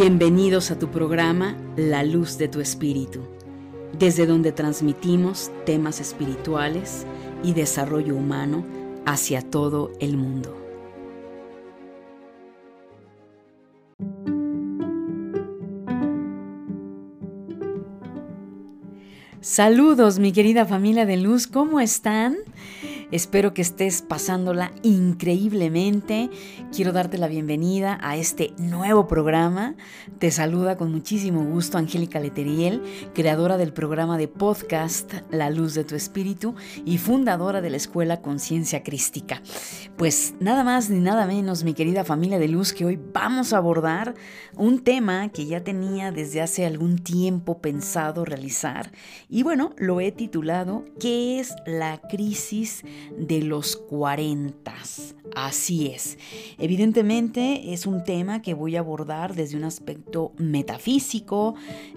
Bienvenidos a tu programa La Luz de tu Espíritu, desde donde transmitimos temas espirituales y desarrollo humano hacia todo el mundo. Saludos mi querida familia de luz, ¿cómo están? Espero que estés pasándola increíblemente. Quiero darte la bienvenida a este nuevo programa. Te saluda con muchísimo gusto Angélica Leteriel, creadora del programa de podcast La Luz de tu Espíritu y fundadora de la Escuela Conciencia Crística. Pues nada más ni nada menos, mi querida familia de luz, que hoy vamos a abordar un tema que ya tenía desde hace algún tiempo pensado realizar. Y bueno, lo he titulado ¿Qué es la crisis de los 40. Así es. Evidentemente es un tema que voy a abordar desde un aspecto metafísico,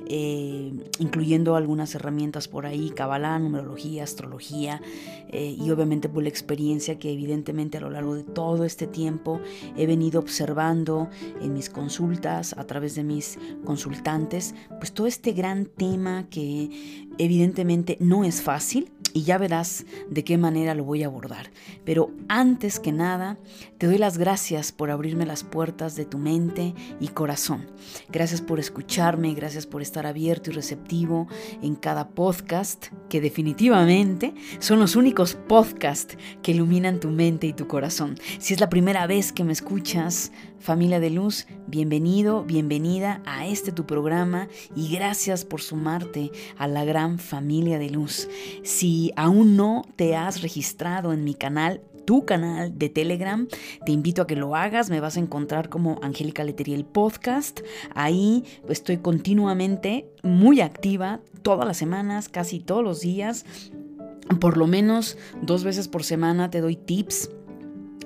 eh, incluyendo algunas herramientas por ahí, cabalá, numerología, astrología, eh, y obviamente por la experiencia que evidentemente a lo largo de todo este tiempo he venido observando en mis consultas, a través de mis consultantes, pues todo este gran tema que evidentemente no es fácil, y ya verás de qué manera lo voy a abordar. Pero antes que nada, te doy las gracias por abrirme las puertas de tu mente y corazón. Gracias por escucharme, gracias por estar abierto y receptivo en cada podcast, que definitivamente son los únicos podcasts que iluminan tu mente y tu corazón. Si es la primera vez que me escuchas, familia de luz, bienvenido, bienvenida a este tu programa y gracias por sumarte a la gran familia de luz. Si aún no te has registrado en mi canal, tu canal de Telegram, te invito a que lo hagas. Me vas a encontrar como Angélica Leteriel Podcast. Ahí estoy continuamente muy activa, todas las semanas, casi todos los días. Por lo menos dos veces por semana te doy tips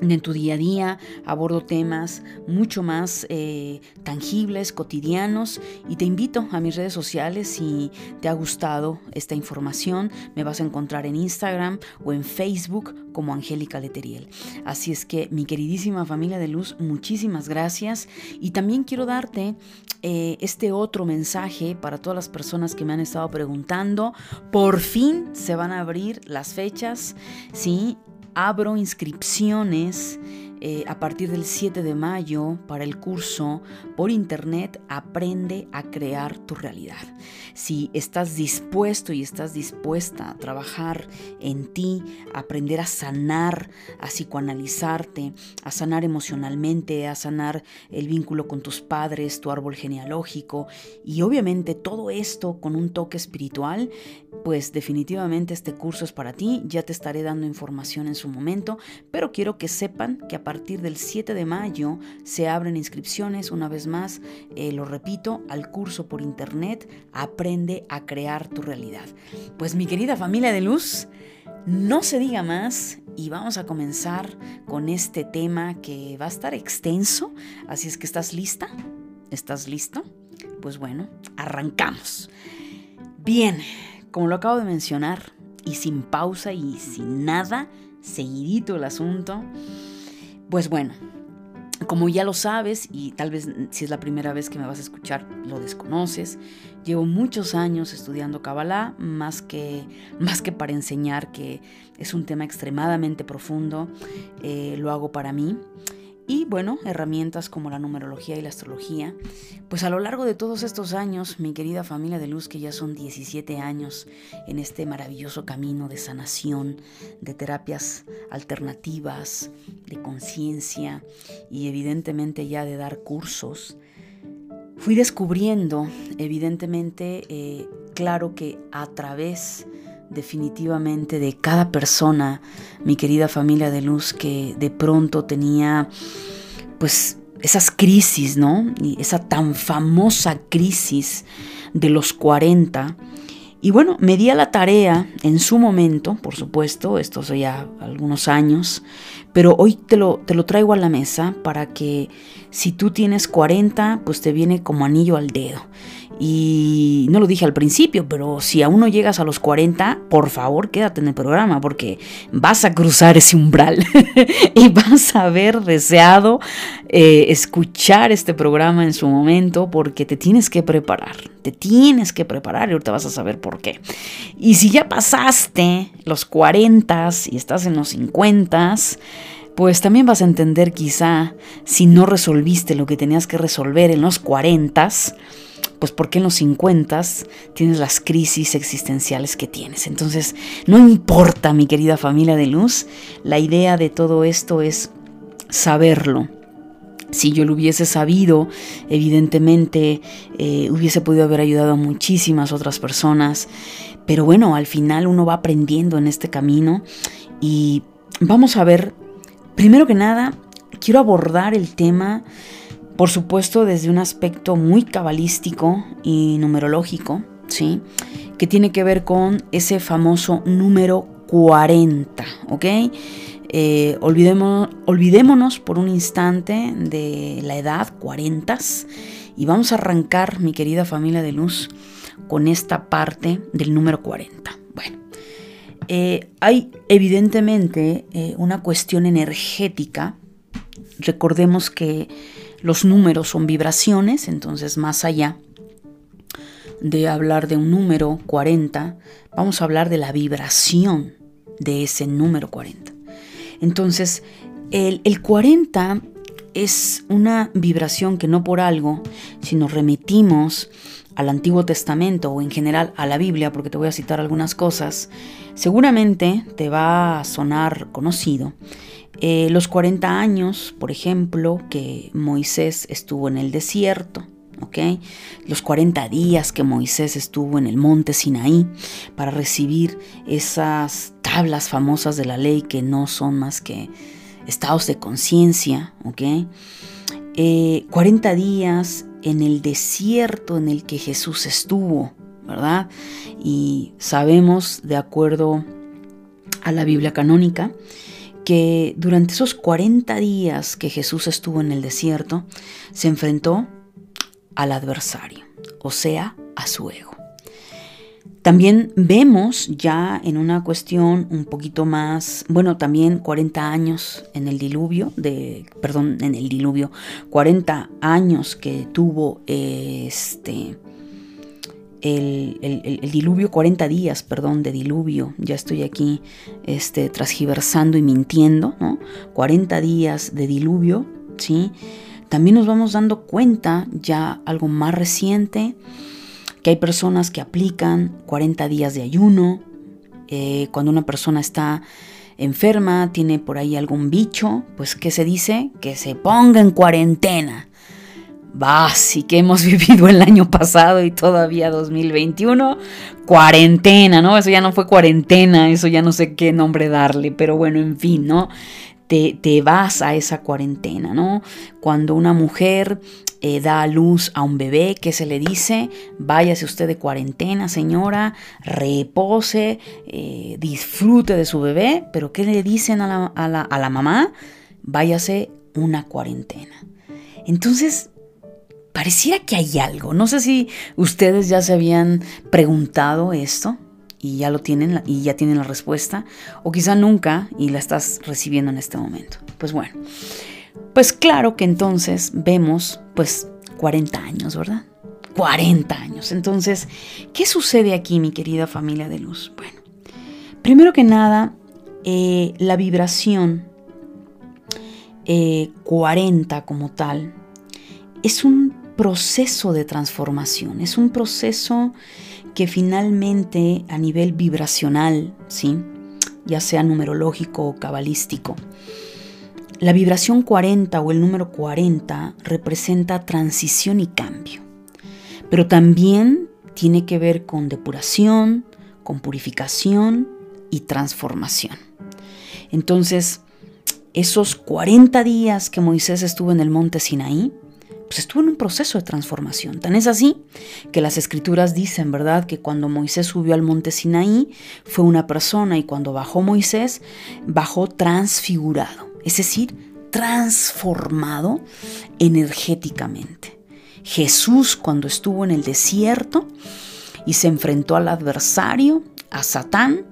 en tu día a día abordo temas mucho más eh, tangibles, cotidianos y te invito a mis redes sociales si te ha gustado esta información. Me vas a encontrar en Instagram o en Facebook como Angélica Leteriel. Así es que mi queridísima familia de luz, muchísimas gracias y también quiero darte eh, este otro mensaje para todas las personas que me han estado preguntando. Por fin se van a abrir las fechas, ¿sí? Abro inscripciones eh, a partir del 7 de mayo para el curso por internet Aprende a crear tu realidad. Si estás dispuesto y estás dispuesta a trabajar en ti, aprender a sanar, a psicoanalizarte, a sanar emocionalmente, a sanar el vínculo con tus padres, tu árbol genealógico y obviamente todo esto con un toque espiritual, pues definitivamente este curso es para ti. Ya te estaré dando información en su momento, pero quiero que sepan que a partir del 7 de mayo se abren inscripciones, una vez más, eh, lo repito, al curso por internet Aprende a crear tu realidad. Pues mi querida familia de luz, no se diga más y vamos a comenzar con este tema que va a estar extenso, así es que estás lista, ¿estás listo? Pues bueno, arrancamos. Bien, como lo acabo de mencionar, y sin pausa y sin nada, seguidito el asunto, pues bueno, como ya lo sabes y tal vez si es la primera vez que me vas a escuchar lo desconoces, llevo muchos años estudiando Kabbalah, más que, más que para enseñar que es un tema extremadamente profundo, eh, lo hago para mí. Y bueno, herramientas como la numerología y la astrología. Pues a lo largo de todos estos años, mi querida familia de luz, que ya son 17 años en este maravilloso camino de sanación, de terapias alternativas, de conciencia y evidentemente ya de dar cursos, fui descubriendo, evidentemente, eh, claro que a través definitivamente de cada persona, mi querida familia de luz, que de pronto tenía pues esas crisis, ¿no? Esa tan famosa crisis de los 40. Y bueno, me di a la tarea en su momento, por supuesto, esto hace ya algunos años, pero hoy te lo, te lo traigo a la mesa para que si tú tienes 40, pues te viene como anillo al dedo. Y no lo dije al principio, pero si aún no llegas a los 40, por favor quédate en el programa porque vas a cruzar ese umbral y vas a haber deseado eh, escuchar este programa en su momento porque te tienes que preparar, te tienes que preparar y ahorita vas a saber por qué. Y si ya pasaste los 40 y estás en los 50, pues también vas a entender quizá si no resolviste lo que tenías que resolver en los 40, pues porque en los 50 tienes las crisis existenciales que tienes. Entonces, no importa, mi querida familia de luz, la idea de todo esto es saberlo. Si yo lo hubiese sabido, evidentemente eh, hubiese podido haber ayudado a muchísimas otras personas. Pero bueno, al final uno va aprendiendo en este camino y vamos a ver, primero que nada, quiero abordar el tema por supuesto, desde un aspecto muy cabalístico y numerológico, ¿sí? Que tiene que ver con ese famoso número 40, ¿ok? Eh, olvidémonos por un instante de la edad 40 y vamos a arrancar, mi querida familia de luz, con esta parte del número 40. Bueno, eh, hay evidentemente eh, una cuestión energética. Recordemos que los números son vibraciones, entonces más allá de hablar de un número 40, vamos a hablar de la vibración de ese número 40. Entonces, el, 40 es una vibración que no por algo, si nos remitimos al Antiguo Testamento o en general a la Biblia, porque te voy a citar algunas cosas, seguramente te va a sonar conocido eh, los 40 años, por ejemplo, que Moisés estuvo en el desierto, ¿ok? Los 40 días que Moisés estuvo en el monte Sinaí para recibir esas tablas famosas de la ley que no son más que estados de conciencia, ¿ok? 40 eh, días en el desierto en el que Jesús estuvo, ¿verdad? Y sabemos, de acuerdo a la Biblia canónica, que durante esos 40 días que Jesús estuvo en el desierto, se enfrentó al adversario, o sea, a su ego. También vemos ya en una cuestión un poquito más, bueno, también 40 años en el diluvio, de, perdón, en el diluvio, 40 años que tuvo este el, diluvio, 40 días, perdón, de diluvio, ya estoy aquí este, transgiversando y mintiendo, ¿no? 40 días de diluvio, ¿sí? También nos vamos dando cuenta, ya algo más reciente, que hay personas que aplican 40 días de ayuno, eh, cuando una persona está enferma, tiene por ahí algún bicho, pues ¿qué se dice? Que se ponga en cuarentena y que hemos vivido el año pasado y todavía 2021, cuarentena, ¿no? Eso ya no fue cuarentena, eso ya no sé qué nombre darle, pero bueno, en fin, ¿no? Te, te vas a esa cuarentena, ¿no? Cuando una mujer eh, da a luz a un bebé, ¿qué se le dice? Váyase usted de cuarentena, señora, repose, eh, disfrute de su bebé, pero ¿qué le dicen a la, a la, a la mamá? Váyase una cuarentena. Entonces, pareciera que hay algo. No sé si ustedes ya se habían preguntado esto y ya lo tienen y ya tienen la respuesta o quizá nunca y la estás recibiendo en este momento. Pues bueno, pues claro que entonces vemos pues 40 años, ¿verdad? 40 años. Entonces, ¿qué sucede aquí, mi querida familia de luz? Bueno, primero que nada, eh, la vibración 40 eh, como tal es un proceso de transformación, es un proceso que finalmente a nivel vibracional, ¿sí? ya sea numerológico o cabalístico, la vibración 40 o el número 40 representa transición y cambio, pero también tiene que ver con depuración, con purificación y transformación. Entonces, esos 40 días que Moisés estuvo en el monte Sinaí, pues estuvo en un proceso de transformación. Tan es así que las escrituras dicen, ¿verdad?, que cuando Moisés subió al monte Sinaí fue una persona y cuando bajó Moisés, bajó transfigurado, es decir, transformado energéticamente. Jesús cuando estuvo en el desierto y se enfrentó al adversario, a Satán,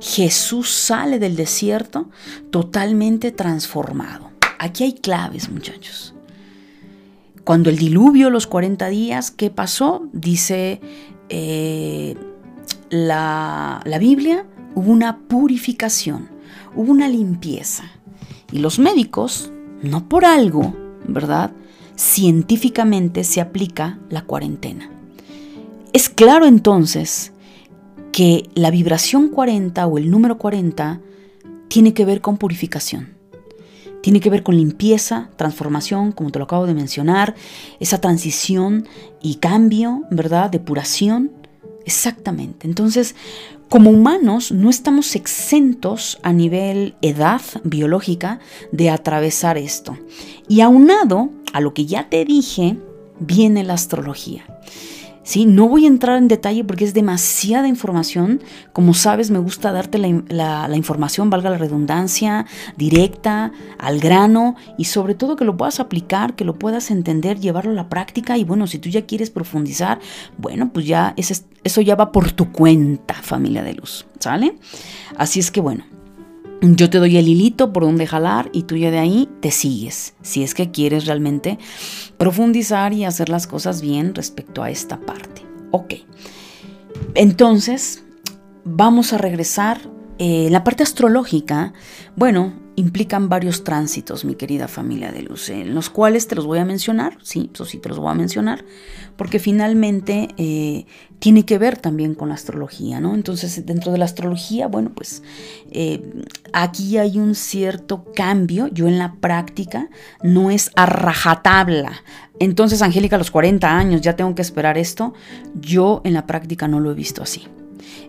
Jesús sale del desierto totalmente transformado. Aquí hay claves, muchachos. Cuando el diluvio, los 40 días, ¿qué pasó? Dice eh, la, la Biblia, hubo una purificación, hubo una limpieza. Y los médicos, no por algo, ¿verdad? Científicamente se aplica la cuarentena. Es claro entonces que la vibración 40 o el número 40 tiene que ver con purificación. Tiene que ver con limpieza, transformación, como te lo acabo de mencionar, esa transición y cambio, ¿verdad? Depuración. Exactamente. Entonces, como humanos no estamos exentos a nivel edad biológica de atravesar esto. Y aunado a lo que ya te dije, viene la astrología. No voy a entrar en detalle porque es demasiada información. Como sabes, me gusta darte la, información, valga la redundancia, directa, al grano y sobre todo que lo puedas aplicar, que lo puedas entender, llevarlo a la práctica y bueno, si tú ya quieres profundizar, bueno, pues ya eso ya va por tu cuenta, familia de luz, ¿sale? Así es que bueno, yo te doy el hilito por donde jalar y tú ya de ahí te sigues, si es que quieres realmente profundizar y hacer las cosas bien respecto a esta parte. Ok, entonces vamos a regresar. Eh, la parte astrológica, bueno, implican varios tránsitos, mi querida familia de luz, en los cuales te los voy a mencionar, sí, eso sí te los voy a mencionar, porque finalmente eh, tiene que ver también con la astrología, ¿no? Entonces, dentro de la astrología, bueno, pues eh, aquí hay un cierto cambio, yo en la práctica no es a rajatabla. Entonces, Angélica, a los 40 años ya tengo que esperar esto, yo en la práctica no lo he visto así.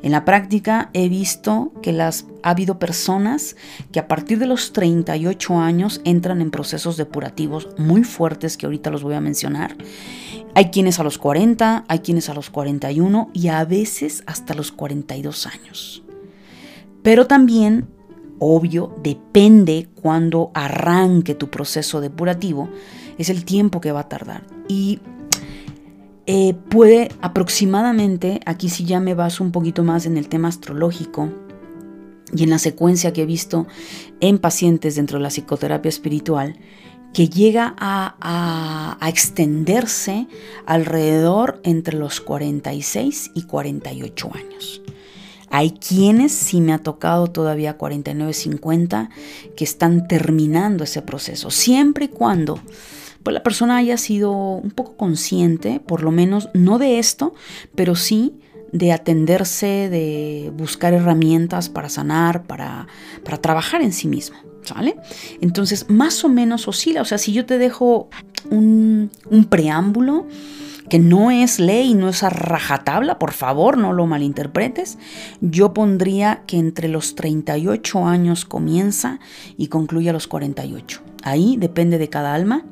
En la práctica he visto que las, ha habido personas que a partir de los 38 años entran en procesos depurativos muy fuertes que ahorita los voy a mencionar. Hay quienes a los 40, hay quienes a los 41 y a veces hasta los 42 años. Pero también, obvio, depende cuando arranque tu proceso depurativo, es el tiempo que va a tardar. Y eh, puede aproximadamente, aquí si ya me baso un poquito más en el tema astrológico y en la secuencia que he visto en pacientes dentro de la psicoterapia espiritual, que llega a, a, extenderse alrededor entre los 46 y 48 años. Hay quienes, si me ha tocado todavía 49, 50, que están terminando ese proceso, siempre y cuando pues la persona haya sido un poco consciente, por lo menos no de esto, pero sí de atenderse, de buscar herramientas para sanar, para, para trabajar en sí mismo. ¿Sale? Entonces, más o menos oscila. O sea, si yo te dejo un, un preámbulo, que no es ley, no es a rajatabla, por favor, no lo malinterpretes. Yo pondría que entre los 38 años comienza y concluye a los 48. Ahí depende de cada alma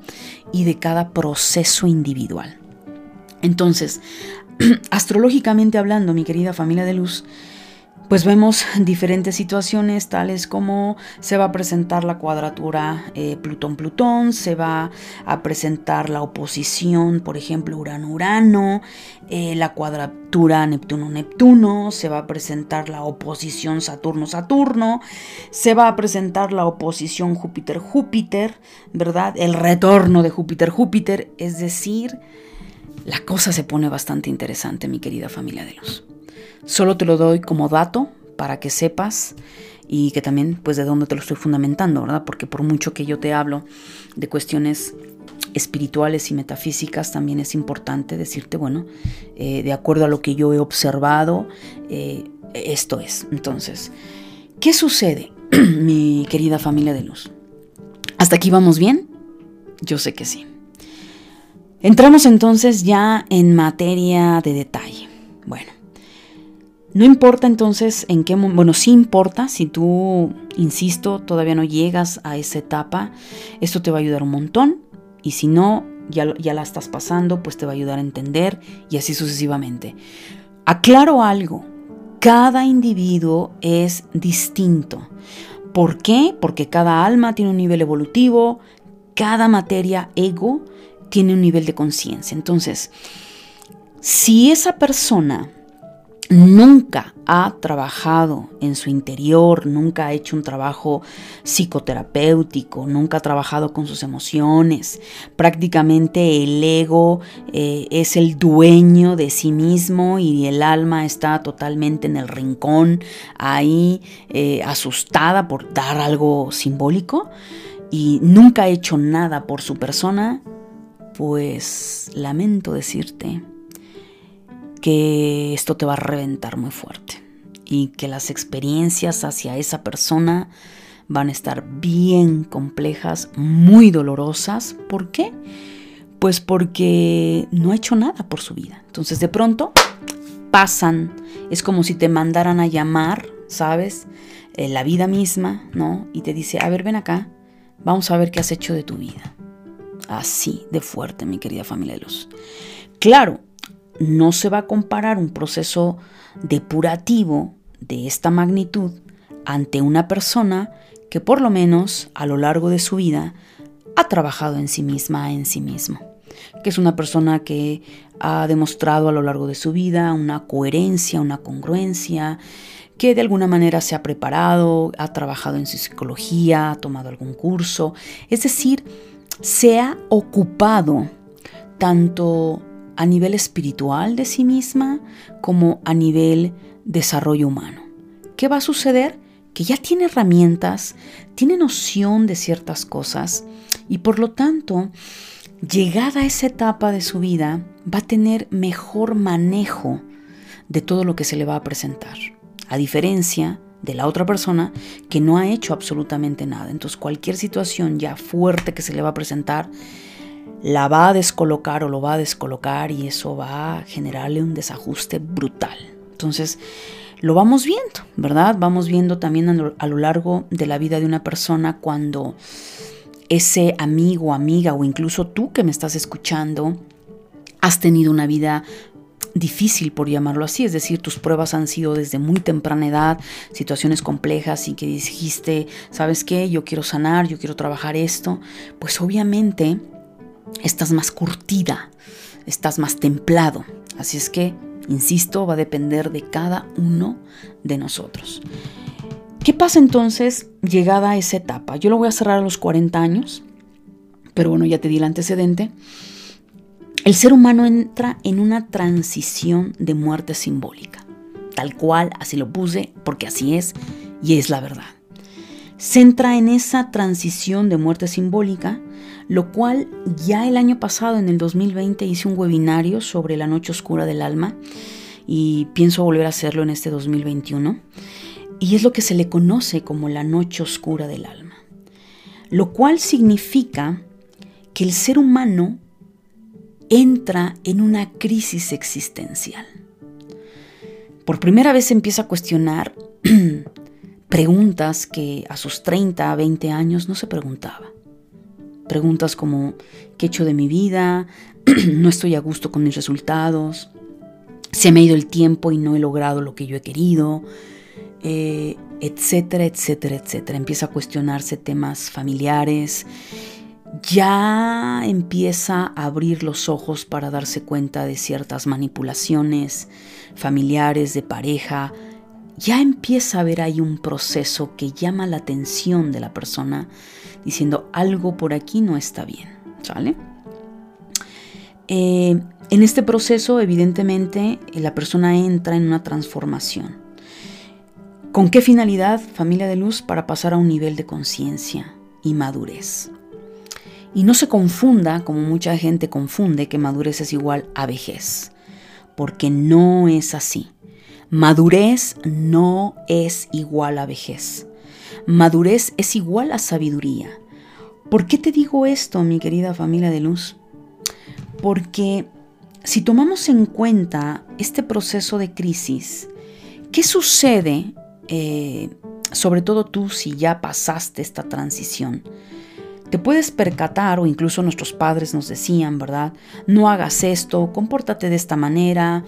y de cada proceso individual. Entonces, astrológicamente hablando, mi querida familia de luz, pues vemos diferentes situaciones tales como se va a presentar la cuadratura eh, Plutón-Plutón, se va a presentar la oposición, por ejemplo, Urano-Urano, eh, la cuadratura Neptuno-Neptuno, se va a presentar la oposición Saturno-Saturno, se va a presentar la oposición Júpiter-Júpiter, ¿verdad? El retorno de Júpiter-Júpiter, es decir, la cosa se pone bastante interesante, mi querida familia de luz. Solo te lo doy como dato para que sepas y que también pues de dónde te lo estoy fundamentando, ¿verdad? Porque por mucho que yo te hablo de cuestiones espirituales y metafísicas, también es importante decirte, bueno, eh, de acuerdo a lo que yo he observado, eh, esto es. Entonces, ¿qué sucede, mi querida familia de luz? ¿Hasta aquí vamos bien? Yo sé que sí. Entramos entonces ya en materia de detalle. Bueno, no importa entonces en qué momento, bueno, sí importa si tú, insisto, todavía no llegas a esa etapa, esto te va a ayudar un montón y si no, ya, ya la estás pasando, pues te va a ayudar a entender y así sucesivamente. Aclaro algo, cada individuo es distinto. ¿Por qué? Porque cada alma tiene un nivel evolutivo, cada materia ego tiene un nivel de conciencia. Entonces, si esa persona nunca ha trabajado en su interior, nunca ha hecho un trabajo psicoterapéutico, nunca ha trabajado con sus emociones. Prácticamente el ego eh, es el dueño de sí mismo y el alma está totalmente en el rincón, ahí eh, asustada por dar algo simbólico y nunca ha hecho nada por su persona, pues lamento decirte que esto te va a reventar muy fuerte y que las experiencias hacia esa persona van a estar bien complejas, muy dolorosas. ¿Por qué? Pues porque no ha hecho nada por su vida. Entonces de pronto pasan, es como si te mandaran a llamar, ¿sabes? Eh, la vida misma, ¿no? Y te dice, a ver, ven acá, vamos a ver qué has hecho de tu vida. Así de fuerte, mi querida familia de luz. Claro, no se va a comparar un proceso depurativo de esta magnitud ante una persona que por lo menos a lo largo de su vida ha trabajado en sí misma, en sí mismo, que es una persona que ha demostrado a lo largo de su vida una coherencia, una congruencia, que de alguna manera se ha preparado, ha trabajado en su psicología, ha tomado algún curso, es decir, se ha ocupado tanto a nivel espiritual de sí misma como a nivel desarrollo humano. ¿Qué va a suceder? Que ya tiene herramientas, tiene noción de ciertas cosas y por lo tanto, llegada a esa etapa de su vida, va a tener mejor manejo de todo lo que se le va a presentar. A diferencia de la otra persona que no ha hecho absolutamente nada. Entonces cualquier situación ya fuerte que se le va a presentar, la va a descolocar o lo va a descolocar y eso va a generarle un desajuste brutal. Entonces, lo vamos viendo, ¿verdad? Vamos viendo también a lo, largo de la vida de una persona cuando ese amigo, amiga o incluso tú que me estás escuchando, has tenido una vida difícil, por llamarlo así, es decir, tus pruebas han sido desde muy temprana edad, situaciones complejas y que dijiste, ¿sabes qué? Yo quiero sanar, yo quiero trabajar esto, pues obviamente estás más curtida, estás más templado. Así es que, insisto, va a depender de cada uno de nosotros. ¿Qué pasa entonces llegada a esa etapa? Yo lo voy a cerrar a los 40 años, pero bueno, ya te di el antecedente. El ser humano entra en una transición de muerte simbólica, tal cual, así lo puse, porque así es y es la verdad. Se entra en esa transición de muerte simbólica lo cual ya el año pasado, en el 2020, hice un webinario sobre la noche oscura del alma y pienso volver a hacerlo en este 2021. Y es lo que se le conoce como la noche oscura del alma. Lo cual significa que el ser humano entra en una crisis existencial. Por primera vez empieza a cuestionar preguntas que a sus 30, 20 años no se preguntaba. Preguntas como, ¿qué he hecho de mi vida? no estoy a gusto con mis resultados. Se me ha ido el tiempo y no he logrado lo que yo he querido. Eh, etcétera, etcétera, etcétera. Empieza a cuestionarse temas familiares. Ya empieza a abrir los ojos para darse cuenta de ciertas manipulaciones familiares, de pareja, ya empieza a ver ahí un proceso que llama la atención de la persona diciendo algo por aquí no está bien. Eh, en este proceso, evidentemente, la persona entra en una transformación. ¿Con qué finalidad, familia de luz? Para pasar a un nivel de conciencia y madurez. Y no se confunda, como mucha gente confunde, que madurez es igual a vejez, porque no es así. Madurez no es igual a vejez. Madurez es igual a sabiduría. ¿Por qué te digo esto, mi querida familia de luz? Porque si tomamos en cuenta este proceso de crisis, ¿qué sucede, eh, sobre todo tú si ya pasaste esta transición? Te puedes percatar, o incluso nuestros padres nos decían, ¿verdad? No hagas esto, compórtate de esta manera,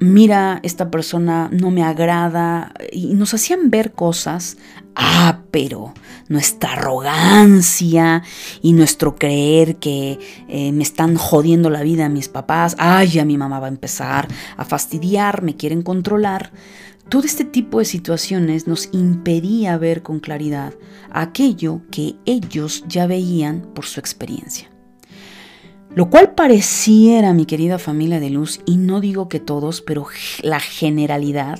mira, esta persona no me agrada, y nos hacían ver cosas, ah, pero nuestra arrogancia y nuestro creer que eh, me están jodiendo la vida a mis papás, ay, ya mi mamá va a empezar a fastidiar, me quieren controlar. Todo este tipo de situaciones nos impedía ver con claridad aquello que ellos ya veían por su experiencia. Lo cual pareciera, mi querida familia de luz, y no digo que todos, pero la generalidad,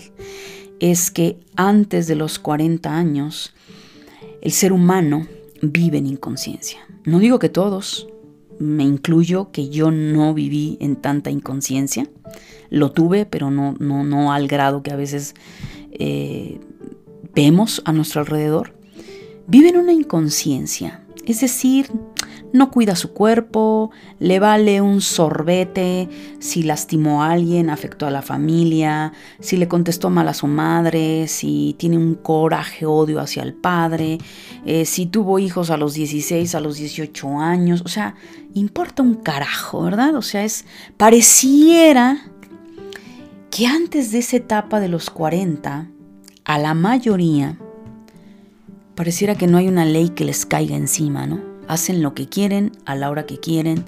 es que antes de los 40 años, el ser humano vive en inconsciencia. No digo que todos, me incluyo que yo no viví en tanta inconsciencia. Lo tuve, pero no, no, no al grado que a veces eh, vemos a nuestro alrededor. Vive en una inconsciencia, es decir, no cuida su cuerpo, le vale un sorbete si lastimó a alguien, afectó a la familia, si le contestó mal a su madre, si tiene un coraje, odio hacia el padre, eh, si tuvo hijos a los 16, a los 18 años, o sea, importa un carajo, ¿verdad? O sea, es pareciera que antes de esa etapa de los 40, a la mayoría, pareciera que no hay una ley que les caiga encima, ¿no? hacen lo que quieren a la hora que quieren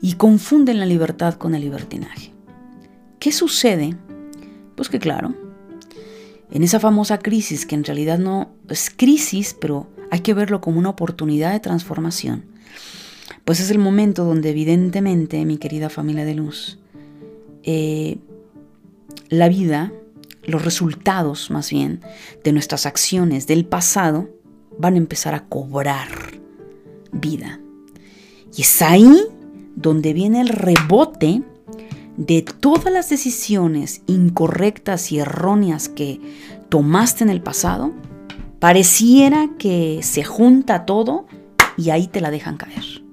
y confunden la libertad con el libertinaje. ¿Qué sucede? Pues que claro, en esa famosa crisis, que en realidad no es crisis, pero hay que verlo como una oportunidad de transformación, pues es el momento donde evidentemente, mi querida familia de luz, eh, la vida, los resultados más bien de nuestras acciones del pasado, van a empezar a cobrar vida. Y es ahí donde viene el rebote de todas las decisiones incorrectas y erróneas que tomaste en el pasado. Pareciera que se junta todo y ahí te la dejan caer.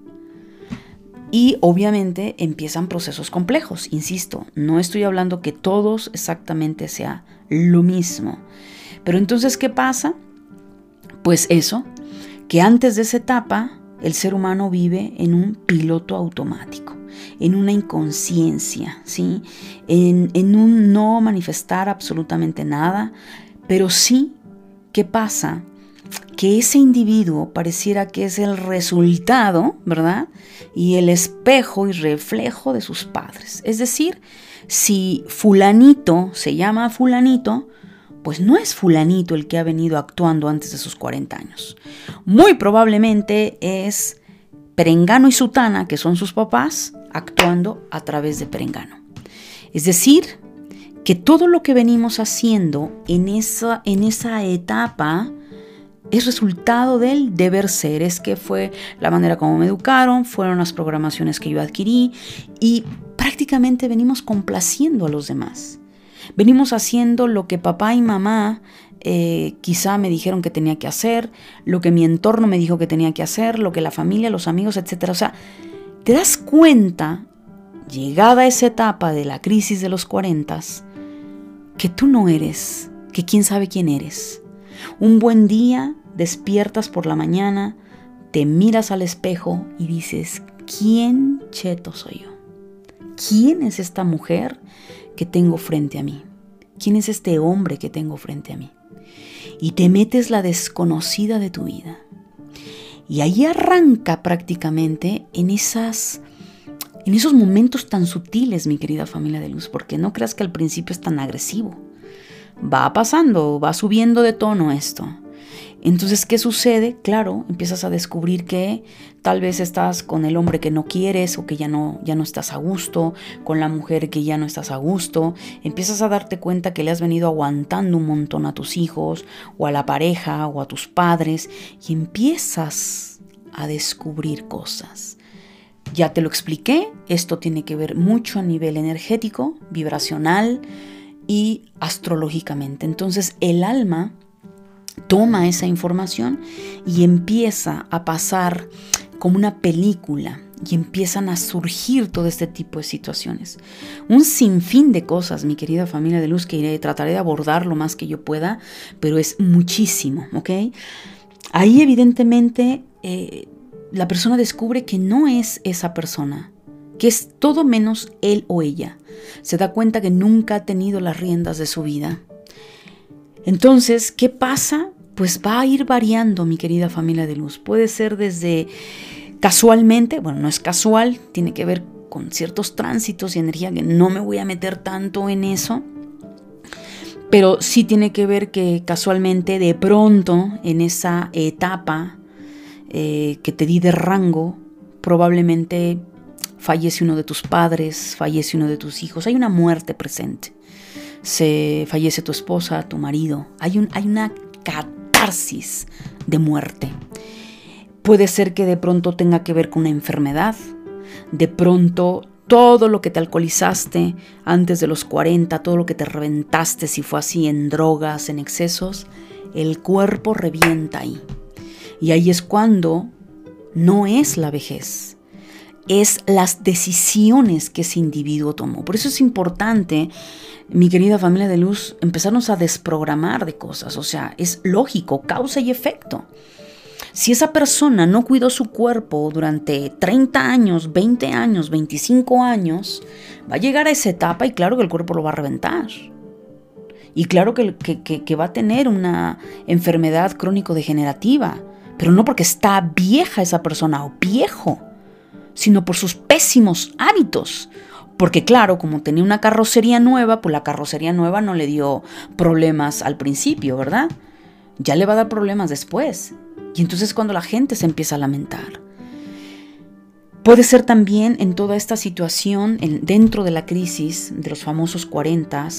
Y obviamente empiezan procesos complejos, insisto, no estoy hablando que todos exactamente sea lo mismo. Pero entonces, ¿qué pasa? Pues eso, que antes de esa etapa el ser humano vive en un piloto automático, en una inconsciencia, ¿sí? en, en un no manifestar absolutamente nada, pero sí, ¿qué pasa? Que ese individuo pareciera que es el resultado, ¿verdad? Y el espejo y reflejo de sus padres. Es decir, si fulanito se llama fulanito, pues no es fulanito el que ha venido actuando antes de sus 40 años. Muy probablemente es Perengano y Sutana, que son sus papás, actuando a través de Perengano. Es decir, que todo lo que venimos haciendo en esa, en esa etapa es resultado del deber ser, es que fue la manera como me educaron, fueron las programaciones que yo adquirí y prácticamente venimos complaciendo a los demás. Venimos haciendo lo que papá y mamá eh, quizá me dijeron que tenía que hacer, lo que mi entorno me dijo que tenía que hacer, lo que la familia, los amigos, etc. O sea, te das cuenta, llegada a esa etapa de la crisis de los 40, que tú no eres, que quién sabe quién eres. Un buen día despiertas por la mañana, te miras al espejo y dices, ¿quién cheto soy yo? ¿Quién es esta mujer que tengo frente a mí? ¿Quién es este hombre que tengo frente a mí? Y te metes la desconocida de tu vida. Y ahí arranca prácticamente en esas en esos momentos tan sutiles, mi querida familia de luz, porque no creas que al principio es tan agresivo. Va pasando, va subiendo de tono esto. Entonces, ¿qué sucede? Claro, empiezas a descubrir que tal vez estás con el hombre que no quieres o que ya no, ya no estás a gusto, con la mujer que ya no estás a gusto. Empiezas a darte cuenta que le has venido aguantando un montón a tus hijos o a la pareja o a tus padres y empiezas a descubrir cosas. Ya te lo expliqué, esto tiene que ver mucho a nivel energético, vibracional y astrológicamente. Entonces el alma toma esa información y empieza a pasar como una película y empiezan a surgir todo este tipo de situaciones. Un sinfín de cosas, mi querida familia de luz, que trataré de abordar lo más que yo pueda, pero es muchísimo, ¿ok? Ahí evidentemente eh, la persona descubre que no es esa persona, que es todo menos él o ella. Se da cuenta que nunca ha tenido las riendas de su vida. Entonces, ¿qué pasa? Pues va a ir variando, mi querida familia de luz. Puede ser desde casualmente, bueno, no es casual, tiene que ver con ciertos tránsitos y energía que no me voy a meter tanto en eso, pero sí tiene que ver que casualmente de pronto en esa etapa eh, que te di de rango, probablemente fallece uno de tus padres, fallece uno de tus hijos, hay una muerte presente. Se fallece tu esposa, tu marido, hay, hay una catarsis de muerte. Puede ser que de pronto tenga que ver con una enfermedad, de pronto todo lo que te alcoholizaste antes de los 40, todo lo que te reventaste, si fue así en drogas, en excesos, el cuerpo revienta ahí. Y ahí es cuando no es la vejez, es las decisiones que ese individuo tomó. Por eso es importante, mi querida familia de luz, empezarnos a desprogramar de cosas. O sea, es lógico, causa y efecto. Si esa persona no cuidó su cuerpo durante 30 años, 20 años, 25 años, va a llegar a esa etapa y claro que el cuerpo lo va a reventar. Y claro que, que va a tener una enfermedad crónico-degenerativa pero no porque está vieja esa persona o viejo, sino por sus pésimos hábitos. Porque claro, como tenía una carrocería nueva, pues la carrocería nueva no le dio problemas al principio, ¿verdad? Ya le va a dar problemas después. Y entonces cuando la gente se empieza a lamentar. Puede ser también en toda esta situación, dentro de la crisis de los famosos 40,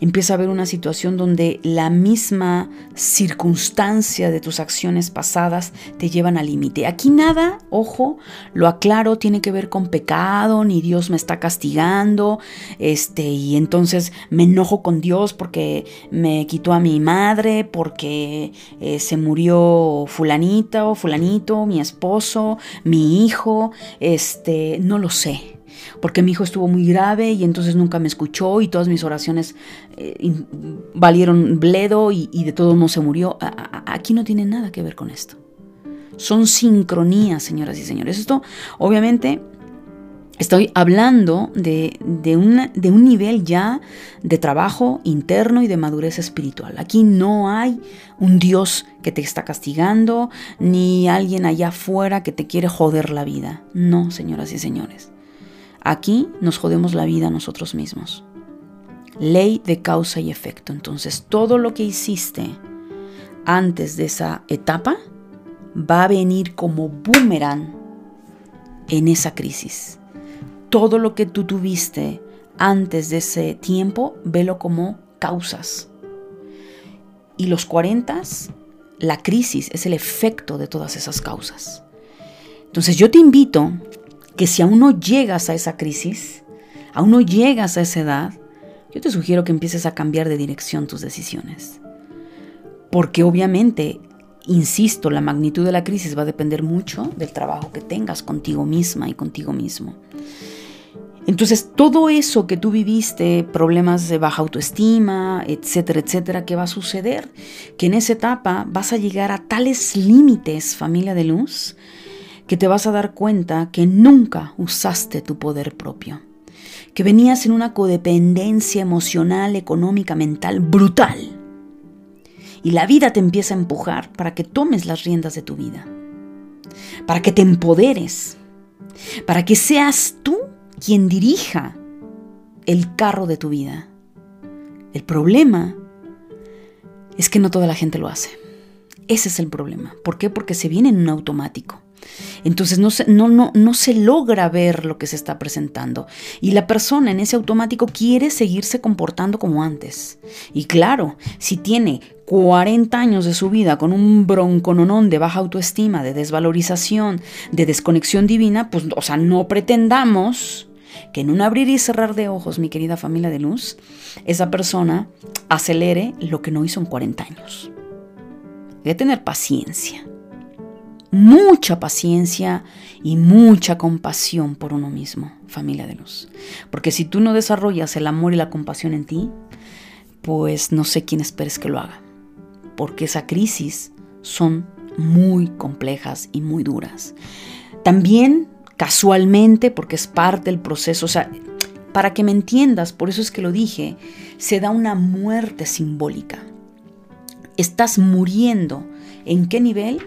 empieza a haber una situación donde la misma circunstancia de tus acciones pasadas te llevan al límite. Aquí nada, ojo, lo aclaro, tiene que ver con pecado, ni Dios me está castigando, este, y entonces me enojo con Dios porque me quitó a mi madre, porque eh, se murió fulanita o fulanito, mi esposo, mi hijo, este, no lo sé porque mi hijo estuvo muy grave y entonces nunca me escuchó y todas mis oraciones eh, valieron bledo y, de todo no se murió. aquí no tiene nada que ver con esto. Son sincronías, señoras y señores. Esto, obviamente, estoy hablando de, de, de un nivel ya de trabajo interno y de madurez espiritual. Aquí no hay un Dios que te está castigando, ni alguien allá afuera que te quiere joder la vida. No, señoras y señores. Aquí nos jodemos la vida nosotros mismos. Ley de causa y efecto. Entonces, todo lo que hiciste antes de esa etapa va a venir como boomerang en esa crisis. Todo lo que tú tuviste antes de ese tiempo, velo como causas. Y los 40, la crisis es el efecto de todas esas causas. Entonces yo te invito que si aún no llegas a esa crisis, aún no llegas a esa edad, yo te sugiero que empieces a cambiar de dirección tus decisiones. Porque obviamente, insisto, la magnitud de la crisis va a depender mucho del trabajo que tengas contigo misma y contigo mismo. Entonces, todo eso que tú viviste, problemas de baja autoestima, etcétera, etcétera, ¿qué va a suceder? Que en esa etapa vas a llegar a tales límites, familia de luz, que te vas a dar cuenta que nunca usaste tu poder propio, que venías en una codependencia emocional, económica, mental brutal. Y la vida te empieza a empujar para que tomes las riendas de tu vida, para que te empoderes, para que seas tú quien dirija el carro de tu vida. El problema es que no toda la gente lo hace. Ese es el problema. ¿Por qué? Porque se viene en un automático. Entonces no se, no, no, no se logra ver lo que se está presentando. Y la persona en ese automático quiere seguirse comportando como antes. Y claro, si tiene 40 años de su vida con un broncononón de baja autoestima, de desvalorización, de desconexión divina, pues, o sea, no pretendamos que en un abrir y cerrar de ojos, mi querida familia de luz, esa persona acelere lo que no hizo en 40 años. Debe tener paciencia mucha paciencia y mucha compasión por uno mismo, familia de luz. Porque si tú no desarrollas el amor y la compasión en ti, pues no sé quién esperes que lo haga. Porque esa crisis son muy complejas y muy duras. También casualmente, porque es parte del proceso, o sea, para que me entiendas, por eso es que lo dije, se da una muerte simbólica. Estás muriendo. ¿En qué nivel?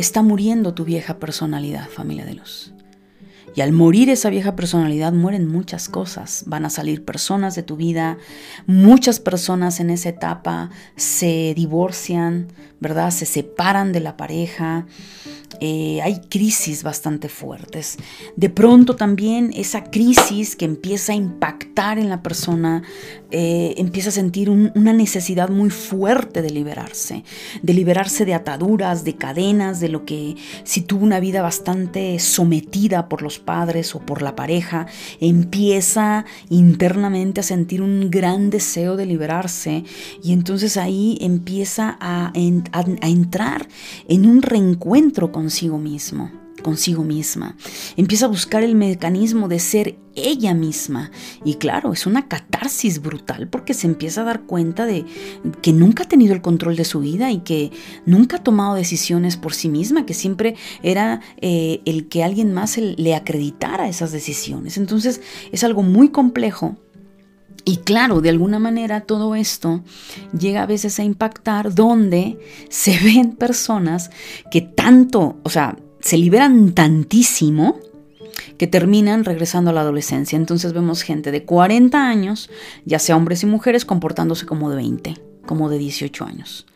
Está muriendo tu vieja personalidad, familia de luz. Y al morir esa vieja personalidad mueren muchas cosas. Van a salir personas de tu vida. Muchas personas en esa etapa se divorcian, ¿verdad? Se separan de la pareja. Eh, hay crisis bastante fuertes. De pronto también esa crisis que empieza a impactar en la persona, eh, empieza a sentir una necesidad muy fuerte de liberarse, de liberarse de ataduras, de cadenas, de lo que si tuvo una vida bastante sometida por los padres o por la pareja, empieza internamente a sentir un gran deseo de liberarse y entonces ahí empieza a, a entrar en un reencuentro con consigo mismo, consigo misma. Empieza a buscar el mecanismo de ser ella misma. Y claro, es una catarsis brutal porque se empieza a dar cuenta de que nunca ha tenido el control de su vida y que nunca ha tomado decisiones por sí misma, que siempre era eh, el que alguien más le acreditara esas decisiones. Entonces es algo muy complejo y claro, de alguna manera todo esto llega a veces a impactar donde se ven personas que tanto, o sea, se liberan tantísimo que terminan regresando a la adolescencia. Entonces vemos gente de 40 años, ya sea hombres y mujeres, comportándose como de 20, como de 18 años.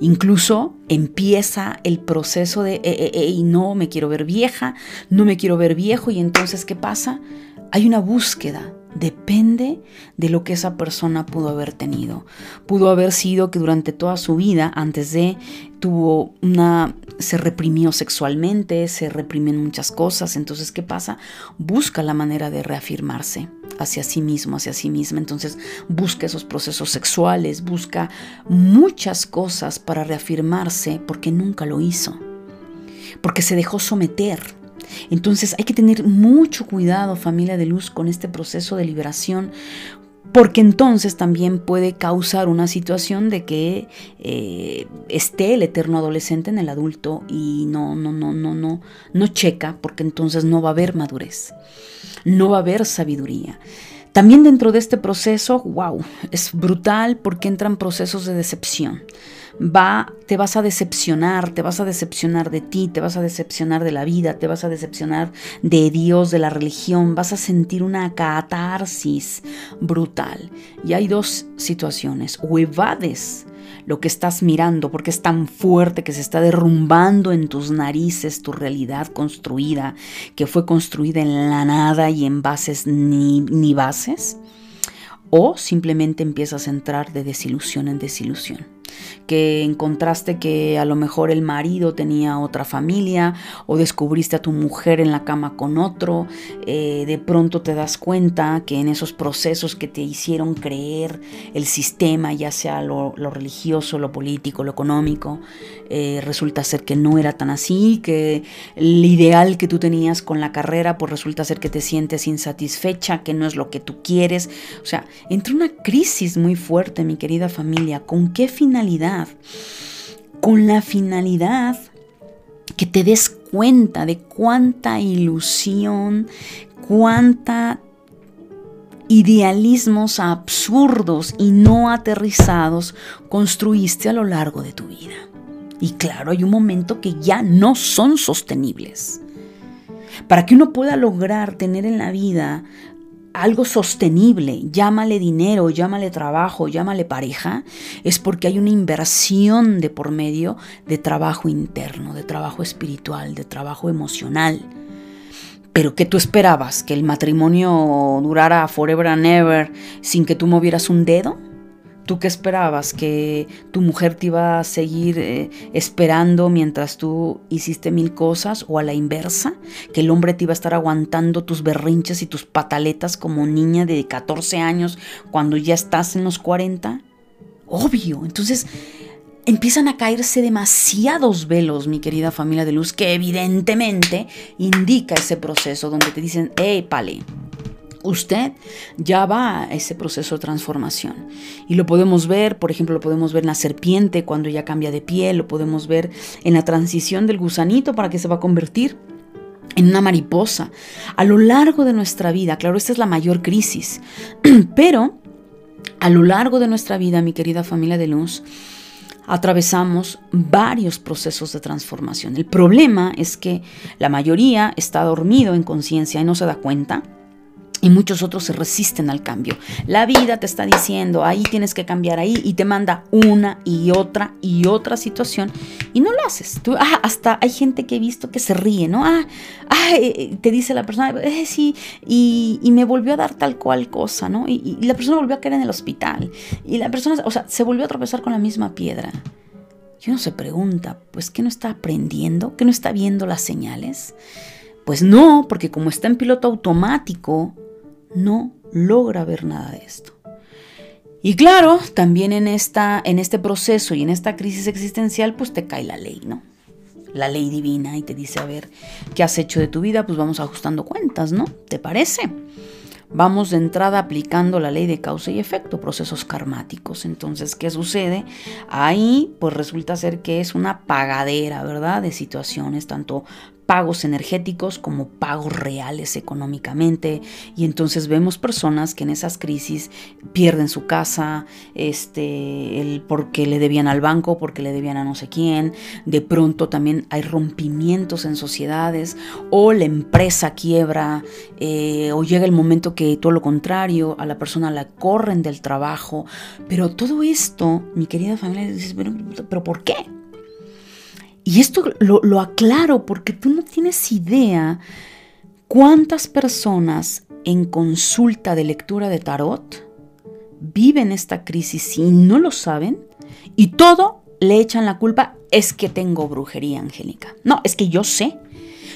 Incluso empieza el proceso de, eh, no me quiero ver vieja, no me quiero ver viejo, y entonces, ¿qué pasa? Hay una búsqueda depende de lo que esa persona pudo haber tenido. Pudo haber sido que durante toda su vida, antes de, tuvo una, se reprimió sexualmente, se reprimió en muchas cosas. Entonces, ¿qué pasa? Busca la manera de reafirmarse hacia sí mismo, hacia sí misma. Entonces, busca esos procesos sexuales, busca muchas cosas para reafirmarse porque nunca lo hizo. Porque se dejó someter entonces hay que tener mucho cuidado, familia de luz, con este proceso de liberación, porque entonces también puede causar una situación de que eh, esté el eterno adolescente en el adulto y no, no, no, no, no, no checa, porque entonces no va a haber madurez, no va a haber sabiduría. También dentro de este proceso, wow, es brutal porque entran procesos de decepción va, te vas a decepcionar, te vas a decepcionar de ti, te vas a decepcionar de la vida, te vas a decepcionar de Dios, de la religión, vas a sentir una catarsis brutal. Y hay dos situaciones, o evades lo que estás mirando porque es tan fuerte que se está derrumbando en tus narices tu realidad construida, que fue construida en la nada y en bases ni, ni bases, o simplemente empiezas a entrar de desilusión en desilusión que encontraste que a lo mejor el marido tenía otra familia o descubriste a tu mujer en la cama con otro, eh, de pronto te das cuenta que en esos procesos que te hicieron creer el sistema, ya sea lo, religioso, lo político, lo económico, eh, resulta ser que no era tan así, que el ideal que tú tenías con la carrera, pues resulta ser que te sientes insatisfecha, que no es lo que tú quieres. O sea, entra una crisis muy fuerte, mi querida familia. ¿Con qué con la finalidad que te des cuenta de cuánta ilusión, cuánta idealismos absurdos y no aterrizados construiste a lo largo de tu vida. Y claro, hay un momento que ya no son sostenibles. Para que uno pueda lograr tener en la vida algo sostenible, llámale dinero, llámale trabajo, llámale pareja, es porque hay una inversión de por medio de trabajo interno, de trabajo espiritual, de trabajo emocional. Pero ¿qué tú esperabas? ¿Que el matrimonio durara forever and ever sin que tú movieras un dedo? ¿Tú qué esperabas? ¿Que tu mujer te iba a seguir eh, esperando mientras tú hiciste mil cosas? ¿O a la inversa? ¿Que el hombre te iba a estar aguantando tus berrinches y tus pataletas como niña de 14 años cuando ya estás en los 40? Obvio. Entonces empiezan a caerse demasiados velos, mi querida familia de luz, que evidentemente indica ese proceso donde te dicen, hey, pale, usted ya va a ese proceso de transformación. Y lo podemos ver, por ejemplo, lo podemos ver en la serpiente cuando ya cambia de piel, lo podemos ver en la transición del gusanito para que se va a convertir en una mariposa. A lo largo de nuestra vida, claro, esta es la mayor crisis, pero a lo largo de nuestra vida, mi querida familia de luz, atravesamos varios procesos de transformación. El problema es que la mayoría está dormido en conciencia y no se da cuenta y muchos otros se resisten al cambio. La vida te está diciendo, ahí tienes que cambiar ahí y te manda una y otra y otra situación y no lo haces. Tú, ah, hasta hay gente que he visto que se ríe, ¿no? Ah, ah eh, te dice la persona, eh, sí, y, me volvió a dar tal cual cosa, ¿no? Y, y, la persona volvió a caer en el hospital y la persona, o sea, se volvió a tropezar con la misma piedra. Y uno se pregunta, pues, ¿qué no está aprendiendo? ¿Qué no está viendo las señales? Pues no, porque como está en piloto automático, no logra ver nada de esto. Y claro, también en, esta, en este proceso y en esta crisis existencial, pues te cae la ley, ¿no? La ley divina y te dice, a ver, ¿qué has hecho de tu vida? Pues vamos ajustando cuentas, ¿no? ¿Te parece? Vamos de entrada aplicando la ley de causa y efecto, procesos karmáticos. Entonces, ¿qué sucede? Ahí, pues resulta ser que es una pagadera, ¿verdad? De situaciones, tanto pagos energéticos como pagos reales económicamente y entonces vemos personas que en esas crisis pierden su casa, este, el porque le debían al banco, porque le debían a no sé quién, de pronto también hay rompimientos en sociedades o la empresa quiebra eh, o llega el momento que todo lo contrario, a la persona la corren del trabajo, pero todo esto, mi querida familia, dices, pero, pero ¿por qué? Y esto lo, aclaro porque tú no tienes idea cuántas personas en consulta de lectura de tarot viven esta crisis y no lo saben y todo le echan la culpa es que tengo brujería angélica. No, es que yo sé.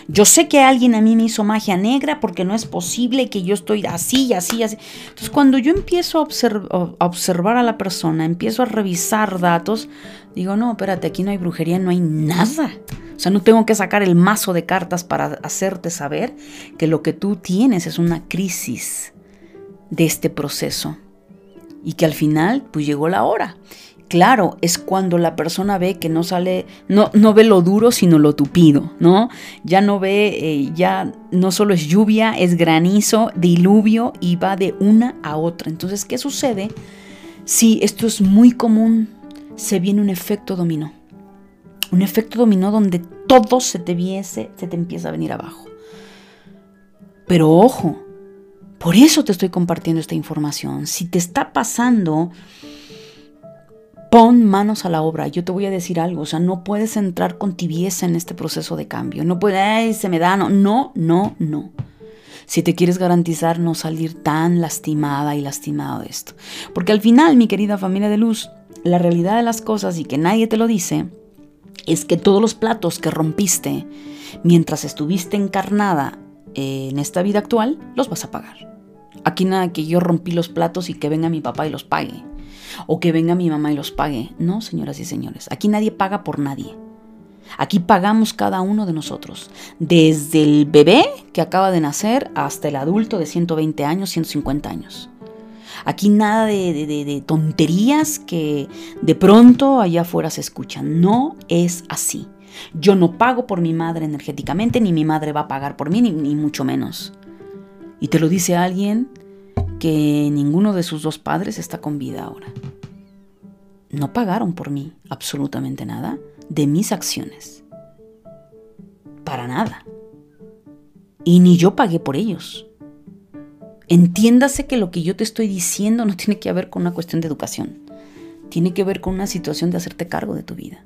Yo sé que alguien a mí me hizo magia negra porque no es posible que yo estoy así y así, así. Entonces, cuando yo empiezo a, a, observar a la persona, empiezo a revisar datos, digo, no, espérate, aquí no hay brujería, no hay nada. O sea, no tengo que sacar el mazo de cartas para hacerte saber que lo que tú tienes es una crisis de este proceso. Y que al final, pues llegó la hora. Claro, es cuando la persona ve que no sale, no, no ve lo duro, sino lo tupido, ¿no? Ya no ve, eh, ya no solo es lluvia, es granizo, diluvio y va de una a otra. Entonces, ¿qué sucede? Si esto es muy común, se viene un efecto dominó. Un efecto dominó donde todo se te viese, se te empieza a venir abajo. Pero ojo, por eso te estoy compartiendo esta información. Si te está pasando Pon manos a la obra. Yo te voy a decir algo, o sea, no puedes entrar con tibieza en este proceso de cambio. No puedes, ay, se me da, no, no, no, no. Si te quieres garantizar no salir tan lastimada y lastimado de esto. Porque al final, mi querida familia de luz, la realidad de las cosas y que nadie te lo dice, es que todos los platos que rompiste mientras estuviste encarnada en esta vida actual, los vas a pagar. Aquí nada que yo rompí los platos y que venga mi papá y los pague o que venga mi mamá y los pague. No, señoras y señores, aquí nadie paga por nadie. Aquí pagamos cada uno de nosotros, desde el bebé que acaba de nacer hasta el adulto de 120 años, 150 años. Aquí nada de, de, tonterías que de pronto allá afuera se escuchan. No es así. Yo no pago por mi madre energéticamente, ni mi madre va a pagar por mí, ni mucho menos. Y te lo dice alguien que ninguno de sus dos padres está con vida ahora. No pagaron por mí absolutamente nada de mis acciones. Para nada. Y ni yo pagué por ellos. Entiéndase que lo que yo te estoy diciendo no tiene que ver con una cuestión de educación. Tiene que ver con una situación de hacerte cargo de tu vida.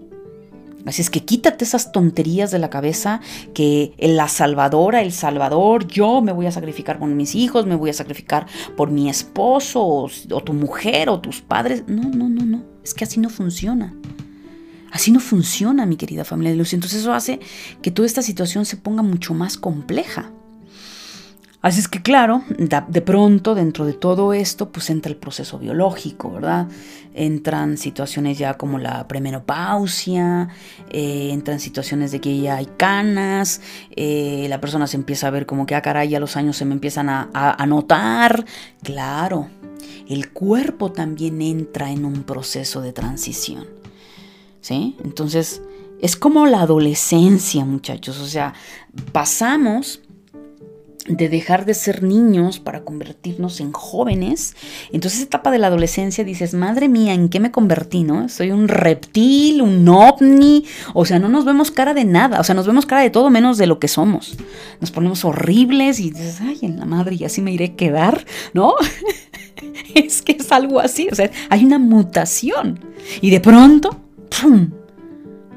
Así es que quítate esas tonterías de la cabeza que la salvadora, el salvador, yo me voy a sacrificar por mis hijos, me voy a sacrificar por mi esposo o, tu mujer o tus padres. No, no, no, no. Es que así no funciona. Así no funciona, mi querida familia de luz. Entonces eso hace que toda esta situación se ponga mucho más compleja. Así es que claro, de pronto dentro de todo esto pues entra el proceso biológico, ¿verdad? Entran situaciones ya como la premenopausia, eh, entran situaciones de que ya hay canas, eh, la persona se empieza a ver como que, ah, caray, ya los años se me empiezan a, a notar. Claro, el cuerpo también entra en un proceso de transición, ¿sí? Entonces, es como la adolescencia, muchachos, o sea, pasamos de dejar de ser niños para convertirnos en jóvenes. Entonces, esa etapa de la adolescencia dices, madre mía, ¿en qué me convertí? ¿No? Soy un reptil, un ovni. O sea, no nos vemos cara de nada. O sea, nos vemos cara de todo menos de lo que somos. Nos ponemos horribles y dices, ay, en la madre, y así me iré a quedar, ¿no? es que es algo así. O sea, hay una mutación. Y de pronto, ¡pum!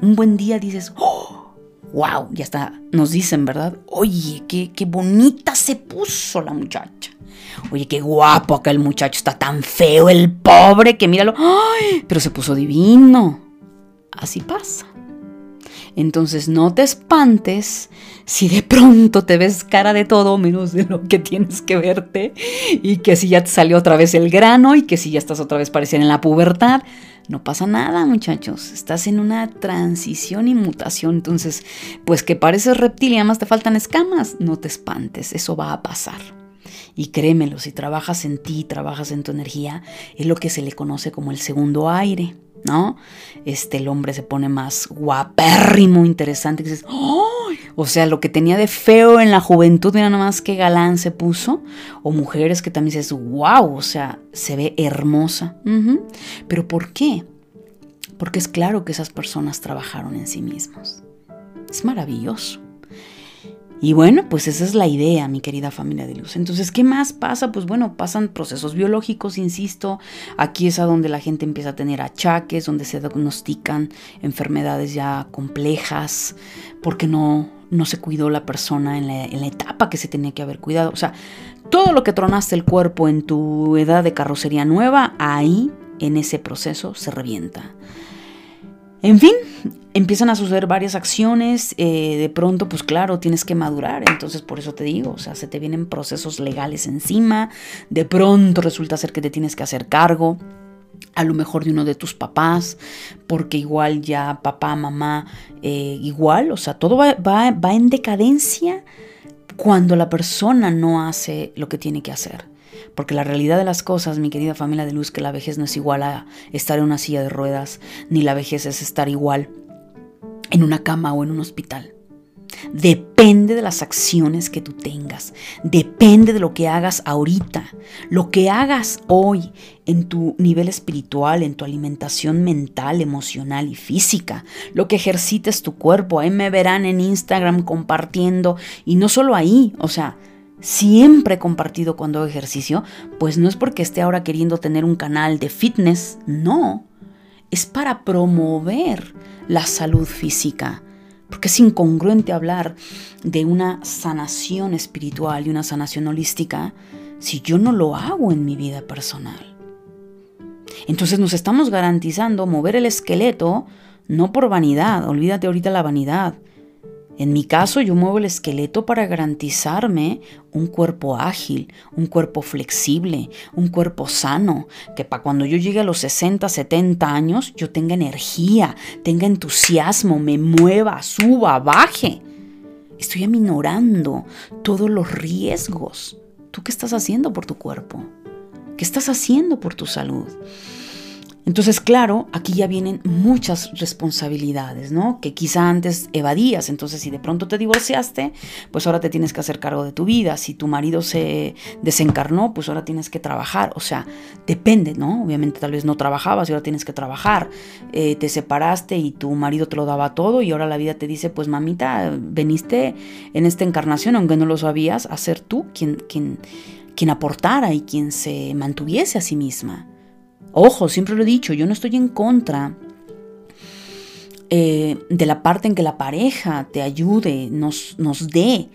Un buen día dices, ¡oh! Wow, ya está, nos dicen, ¿verdad? Oye, qué, qué bonita se puso la muchacha. Oye, qué guapo aquel muchacho, está tan feo el pobre que míralo. ¡Ay! Pero se puso divino. Así pasa. Entonces no te espantes si de pronto te ves cara de todo menos de lo que tienes que verte y que si ya te salió otra vez el grano y que si ya estás otra vez pareciendo en la pubertad. No pasa nada, muchachos. Estás en una transición y mutación. Entonces, pues que pareces reptil y además te faltan escamas. No te espantes, eso va a pasar. Y créemelo, si trabajas en ti, trabajas en tu energía, es lo que se le conoce como el segundo aire. ¿No? Este, el hombre se pone más guapérrimo, interesante, dices, o sea, lo que tenía de feo en la juventud, mira nomás qué galán se puso, o mujeres que también dices, wow, o sea, se ve hermosa. Pero ¿por qué? Porque es claro que esas personas trabajaron en sí mismos. Es maravilloso. Y bueno, pues esa es la idea, mi querida familia de luz. Entonces, ¿qué más pasa? Pues bueno, pasan procesos biológicos, insisto. Aquí es a donde la gente empieza a tener achaques, donde se diagnostican enfermedades ya complejas, porque no, no se cuidó la persona en la, en la etapa que se tenía que haber cuidado. O sea, todo lo que tronaste el cuerpo en tu edad de carrocería nueva, ahí, en ese proceso, se revienta. En fin, empiezan a suceder varias acciones, eh, de pronto, pues claro, tienes que madurar, entonces por eso te digo, o sea, se te vienen procesos legales encima, de pronto resulta ser que te tienes que hacer cargo a lo mejor de uno de tus papás, porque igual ya papá, mamá, eh, igual, o sea, todo va, va en decadencia cuando la persona no hace lo que tiene que hacer. Porque la realidad de las cosas, mi querida familia de luz, que la vejez no es igual a estar en una silla de ruedas, ni la vejez es estar igual en una cama o en un hospital. Depende de las acciones que tú tengas, depende de lo que hagas ahorita, lo que hagas hoy en tu nivel espiritual, en tu alimentación mental, emocional y física, lo que ejercites tu cuerpo. Ahí me verán en Instagram compartiendo y no solo ahí, o sea, siempre he compartido cuando hago ejercicio, pues no es porque esté ahora queriendo tener un canal de fitness, no, es para promover la salud física. Porque es incongruente hablar de una sanación espiritual y una sanación holística si yo no lo hago en mi vida personal. Entonces nos estamos garantizando mover el esqueleto no por vanidad, olvídate ahorita la vanidad, en mi caso, yo muevo el esqueleto para garantizarme un cuerpo ágil, un cuerpo flexible, un cuerpo sano, que para cuando yo llegue a los 60, 70 años, yo tenga energía, tenga entusiasmo, me mueva, suba, baje. Estoy aminorando todos los riesgos. ¿Tú qué estás haciendo por tu cuerpo? ¿Qué estás haciendo por tu salud? Entonces, claro, aquí ya vienen muchas responsabilidades, ¿no? Que quizá antes evadías. Entonces, si de pronto te divorciaste, pues ahora te tienes que hacer cargo de tu vida. Si tu marido se desencarnó, pues ahora tienes que trabajar. O sea, depende, ¿no? Obviamente tal vez no trabajabas y ahora tienes que trabajar. Eh, te separaste y tu marido te lo daba todo y ahora la vida te dice, pues mamita, veniste en esta encarnación, aunque no lo sabías, a ser tú quien, quien, quien aportara y quien se mantuviese a sí misma. Ojo, siempre lo he dicho, yo no estoy en contra eh, de la parte en que la pareja te ayude, nos, nos dé,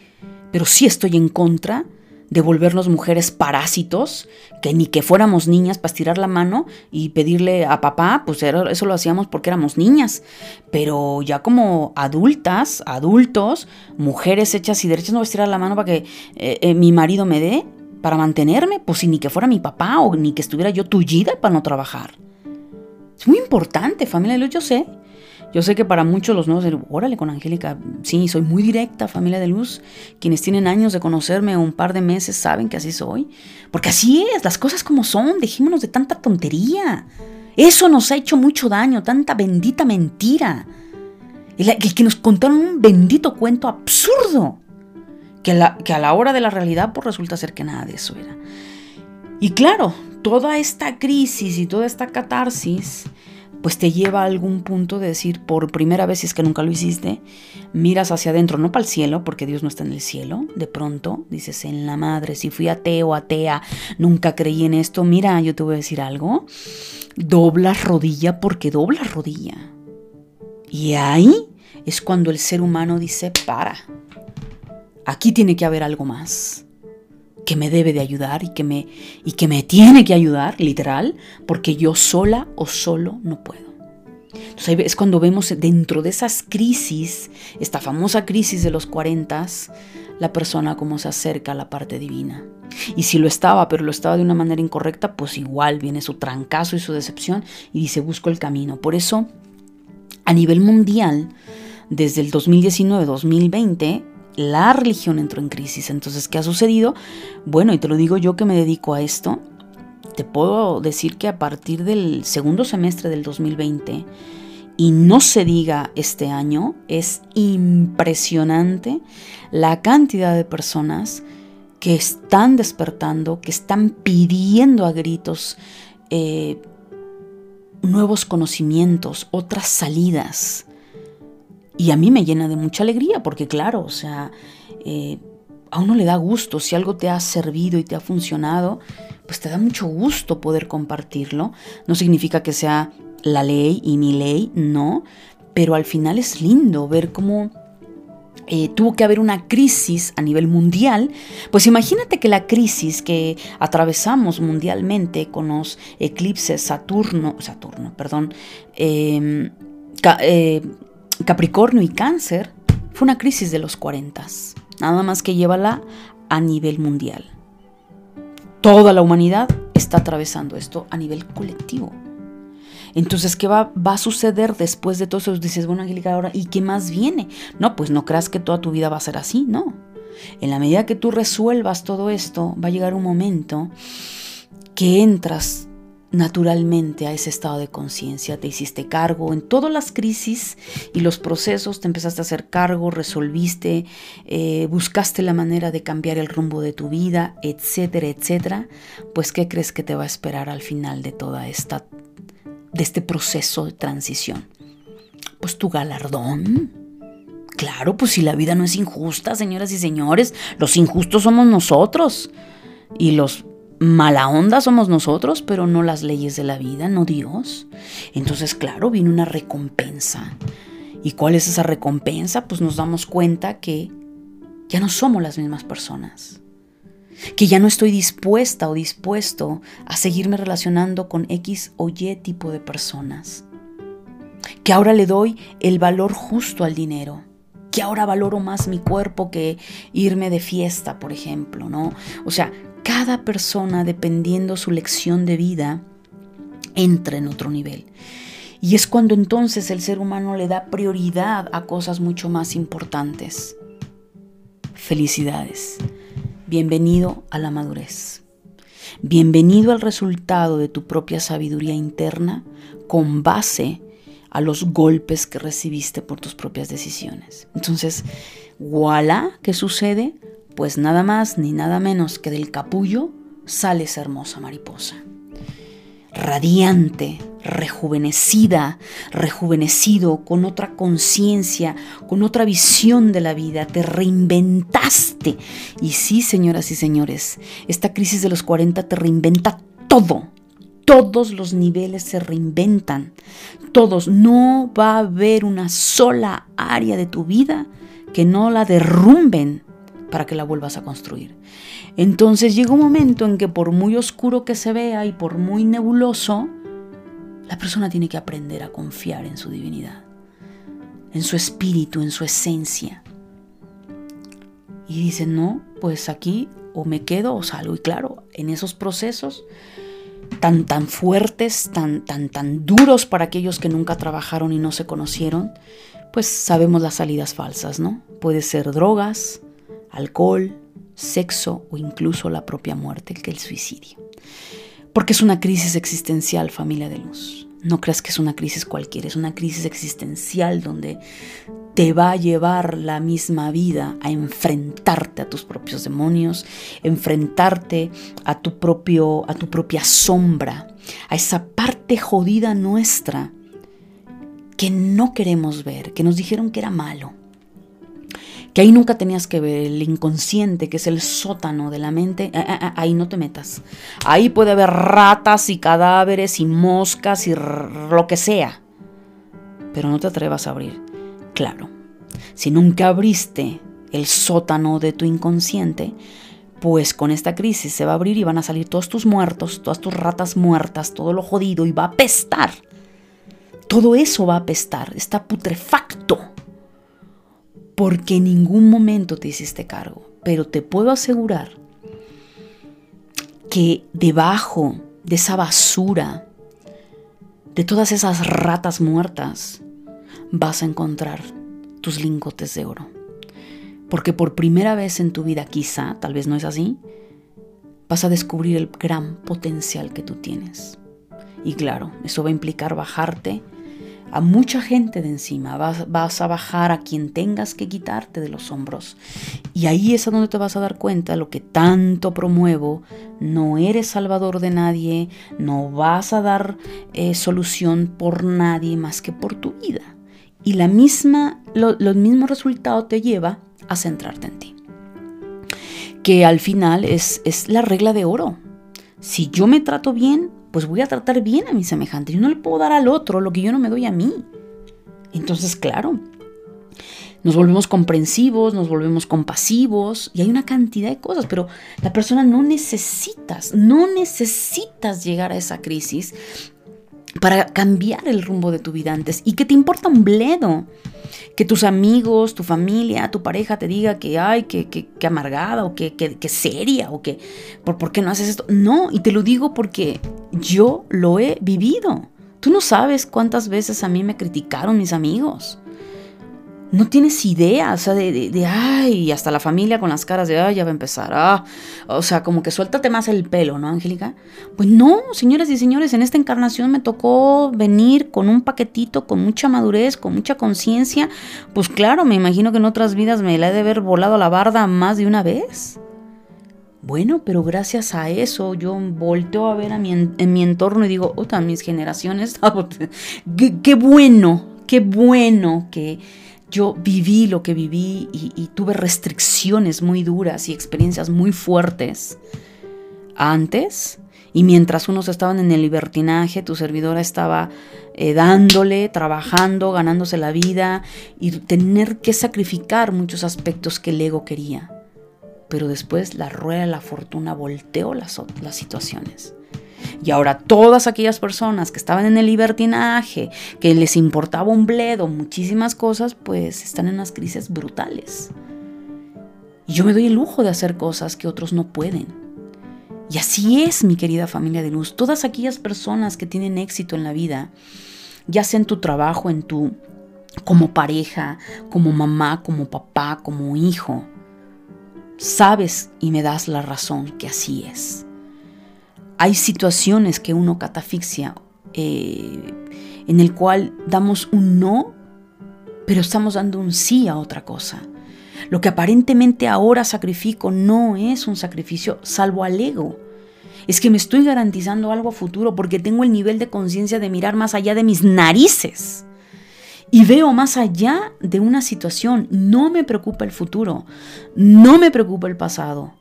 pero sí estoy en contra de volvernos mujeres parásitos, que ni que fuéramos niñas para estirar la mano y pedirle a papá, pues eso lo hacíamos porque éramos niñas, pero ya como adultas, adultos, mujeres hechas y derechas, no voy a estirar la mano para que eh, eh, mi marido me dé, para mantenerme, pues si ni que fuera mi papá o ni que estuviera yo tullida para no trabajar. Es muy importante, familia de luz, yo sé. Yo sé que para muchos los nuevos, órale con Angélica, sí, soy muy directa, familia de luz. Quienes tienen años de conocerme, un par de meses, saben que así soy. Porque así es, las cosas como son, dejémonos de tanta tontería. Eso nos ha hecho mucho daño, tanta bendita mentira. El, que nos contaron un bendito cuento absurdo que, a la hora de la realidad pues resulta ser que nada de eso era. Y claro, toda esta crisis y toda esta catarsis pues te lleva a algún punto de decir, por primera vez, si es que nunca lo hiciste, miras hacia adentro, no para el cielo, porque Dios no está en el cielo, de pronto dices, en la madre, si fui ateo, atea, nunca creí en esto, mira, yo te voy a decir algo, doblas rodilla porque doblas rodilla. Y ahí es cuando el ser humano dice, para, aquí tiene que haber algo más que me debe de ayudar y que me y que me tiene que ayudar, literal, porque yo sola o solo no puedo. Entonces es cuando vemos dentro de esas crisis, esta famosa crisis de los 40, la persona como se acerca a la parte divina. Y si lo estaba, pero lo estaba de una manera incorrecta, pues igual viene su trancazo y su decepción y dice, busco el camino. Por eso, a nivel mundial, desde el 2019-2020, la religión entró en crisis. Entonces, ¿qué ha sucedido? Bueno, y te lo digo yo que me dedico a esto, te puedo decir que a partir del segundo semestre del 2020, y no se diga este año, es impresionante la cantidad de personas que están despertando, que están pidiendo a gritos eh, nuevos conocimientos, otras salidas. Y a mí me llena de mucha alegría, porque claro, o sea, eh, a uno le da gusto, si algo te ha servido y te ha funcionado, pues te da mucho gusto poder compartirlo. No significa que sea la ley y mi ley, no, pero al final es lindo ver cómo eh, tuvo que haber una crisis a nivel mundial, pues imagínate que la crisis que atravesamos mundialmente con los eclipses Saturno, Saturno, perdón, eh, eh Capricornio y Cáncer fue una crisis de los 40, nada más que llévala a nivel mundial. Toda la humanidad está atravesando esto a nivel colectivo. Entonces, ¿qué va, a suceder después de todo eso? Dices, bueno, Angélica, ahora, ¿y qué más viene? No, pues no creas que toda tu vida va a ser así, no. En la medida que tú resuelvas todo esto, va a llegar un momento que entras naturalmente a ese estado de conciencia, te hiciste cargo en todas las crisis y los procesos, te empezaste a hacer cargo, resolviste, eh, buscaste la manera de cambiar el rumbo de tu vida, etcétera, etcétera, pues ¿qué crees que te va a esperar al final de toda esta, de este proceso de transición? Pues tu galardón. Claro, pues si la vida no es injusta, señoras y señores, los injustos somos nosotros. Y los mala onda somos nosotros, pero no las leyes de la vida, no Dios. Entonces, claro, viene una recompensa. ¿Y cuál es esa recompensa? Pues nos damos cuenta que ya no somos las mismas personas. Que ya no estoy dispuesta o dispuesto a seguirme relacionando con X o Y tipo de personas. Que ahora le doy el valor justo al dinero que ahora valoro más mi cuerpo que irme de fiesta, por ejemplo, ¿no? O sea, cada persona, dependiendo su lección de vida, entra en otro nivel. Y es cuando entonces el ser humano le da prioridad a cosas mucho más importantes. Felicidades. Bienvenido a la madurez. Bienvenido al resultado de tu propia sabiduría interna con base a los golpes que recibiste por tus propias decisiones. Entonces, voilà, ¿qué sucede? Pues nada más ni nada menos que del capullo sale esa hermosa mariposa. Radiante, rejuvenecida, rejuvenecido, con otra conciencia, con otra visión de la vida, te reinventaste. Y sí, señoras y señores, esta crisis de los 40 te reinventa todo. Todos los niveles se reinventan. Todos. No va a haber una sola área de tu vida que no la derrumben para que la vuelvas a construir. Entonces llega un momento en que por muy oscuro que se vea y por muy nebuloso, la persona tiene que aprender a confiar en su divinidad, en su espíritu, en su esencia. Y dice, no, pues aquí o me quedo o salgo. Y claro, en esos procesos tan, tan fuertes, tan, tan, tan duros para aquellos que nunca trabajaron y no se conocieron, pues sabemos las salidas falsas, ¿no? Puede ser drogas, alcohol, sexo o incluso la propia muerte, que el suicidio. Porque es una crisis existencial, familia de luz. No creas que es una crisis cualquiera, es una crisis existencial donde te va a llevar la misma vida a enfrentarte a tus propios demonios, enfrentarte a tu propio a tu propia sombra, a esa parte jodida nuestra que no queremos ver, que nos dijeron que era malo que ahí nunca tenías que ver el inconsciente, que es el sótano de la mente, eh, eh, eh, ahí no te metas. Ahí puede haber ratas y cadáveres y moscas y lo que sea, pero no te atrevas a abrir. Claro, si nunca abriste el sótano de tu inconsciente, pues con esta crisis se va a abrir y van a salir todos tus muertos, todas tus ratas muertas, todo lo jodido y va a apestar. Todo eso va a apestar, está putrefacto porque en ningún momento te hiciste cargo. Pero te puedo asegurar que debajo de esa basura, de todas esas ratas muertas, vas a encontrar tus lingotes de oro. Porque por primera vez en tu vida, quizá, tal vez no es así, vas a descubrir el gran potencial que tú tienes. Y claro, eso va a implicar bajarte a mucha gente de encima, vas, a bajar a quien tengas que quitarte de los hombros. Y ahí es a donde te vas a dar cuenta lo que tanto promuevo, no eres salvador de nadie, no vas a dar eh, solución por nadie más que por tu vida. Y la misma, lo, mismo resultado te lleva a centrarte en ti. Que al final es, es la regla de oro. Si yo me trato bien, pues voy a tratar bien a mi semejante. Yo no le puedo dar al otro lo que yo no me doy a mí. Entonces, claro, nos volvemos comprensivos, nos volvemos compasivos y hay una cantidad de cosas, pero la persona no necesitas, no necesitas llegar a esa crisis para cambiar el rumbo de tu vida antes y que te importa un bledo que tus amigos, tu familia, tu pareja te diga que, ay, que, que, amargada o que, que, seria o que, ¿por, ¿por qué no haces esto? No, y te lo digo porque yo lo he vivido. Tú no sabes cuántas veces a mí me criticaron mis amigos no tienes idea, o sea, de, de, ay, hasta la familia con las caras de, ay, ya va a empezar, ah, o sea, como que suéltate más el pelo, ¿no, Angélica? Pues no, señoras y señores, en esta encarnación me tocó venir con un paquetito, con mucha madurez, con mucha conciencia, pues claro, me imagino que en otras vidas me la he de haber volado la barda más de una vez. Bueno, pero gracias a eso yo volteo a ver a mi, en mi entorno y digo, otra, mis generaciones, qué, qué bueno, qué bueno que yo viví lo que viví y, tuve restricciones muy duras y experiencias muy fuertes antes. Y mientras unos estaban en el libertinaje, tu servidora estaba eh, dándole, trabajando, ganándose la vida y tener que sacrificar muchos aspectos que el ego quería. Pero después la rueda de la fortuna volteó las, las situaciones. Y ahora todas aquellas personas que estaban en el libertinaje, que les importaba un bledo, muchísimas cosas, pues están en unas crisis brutales. Y yo me doy el lujo de hacer cosas que otros no pueden. Y así es, mi querida familia de luz. Todas aquellas personas que tienen éxito en la vida, ya sea en tu trabajo, en tu como pareja, como mamá, como papá, como hijo, sabes y me das la razón que así es hay situaciones que uno catafixia, eh, en el cual damos un no, pero estamos dando un sí a otra cosa. Lo que aparentemente ahora sacrifico no es un sacrificio salvo al ego. Es que me estoy garantizando algo a futuro porque tengo el nivel de conciencia de mirar más allá de mis narices. Y veo más allá de una situación. No me preocupa el futuro. No me preocupa el pasado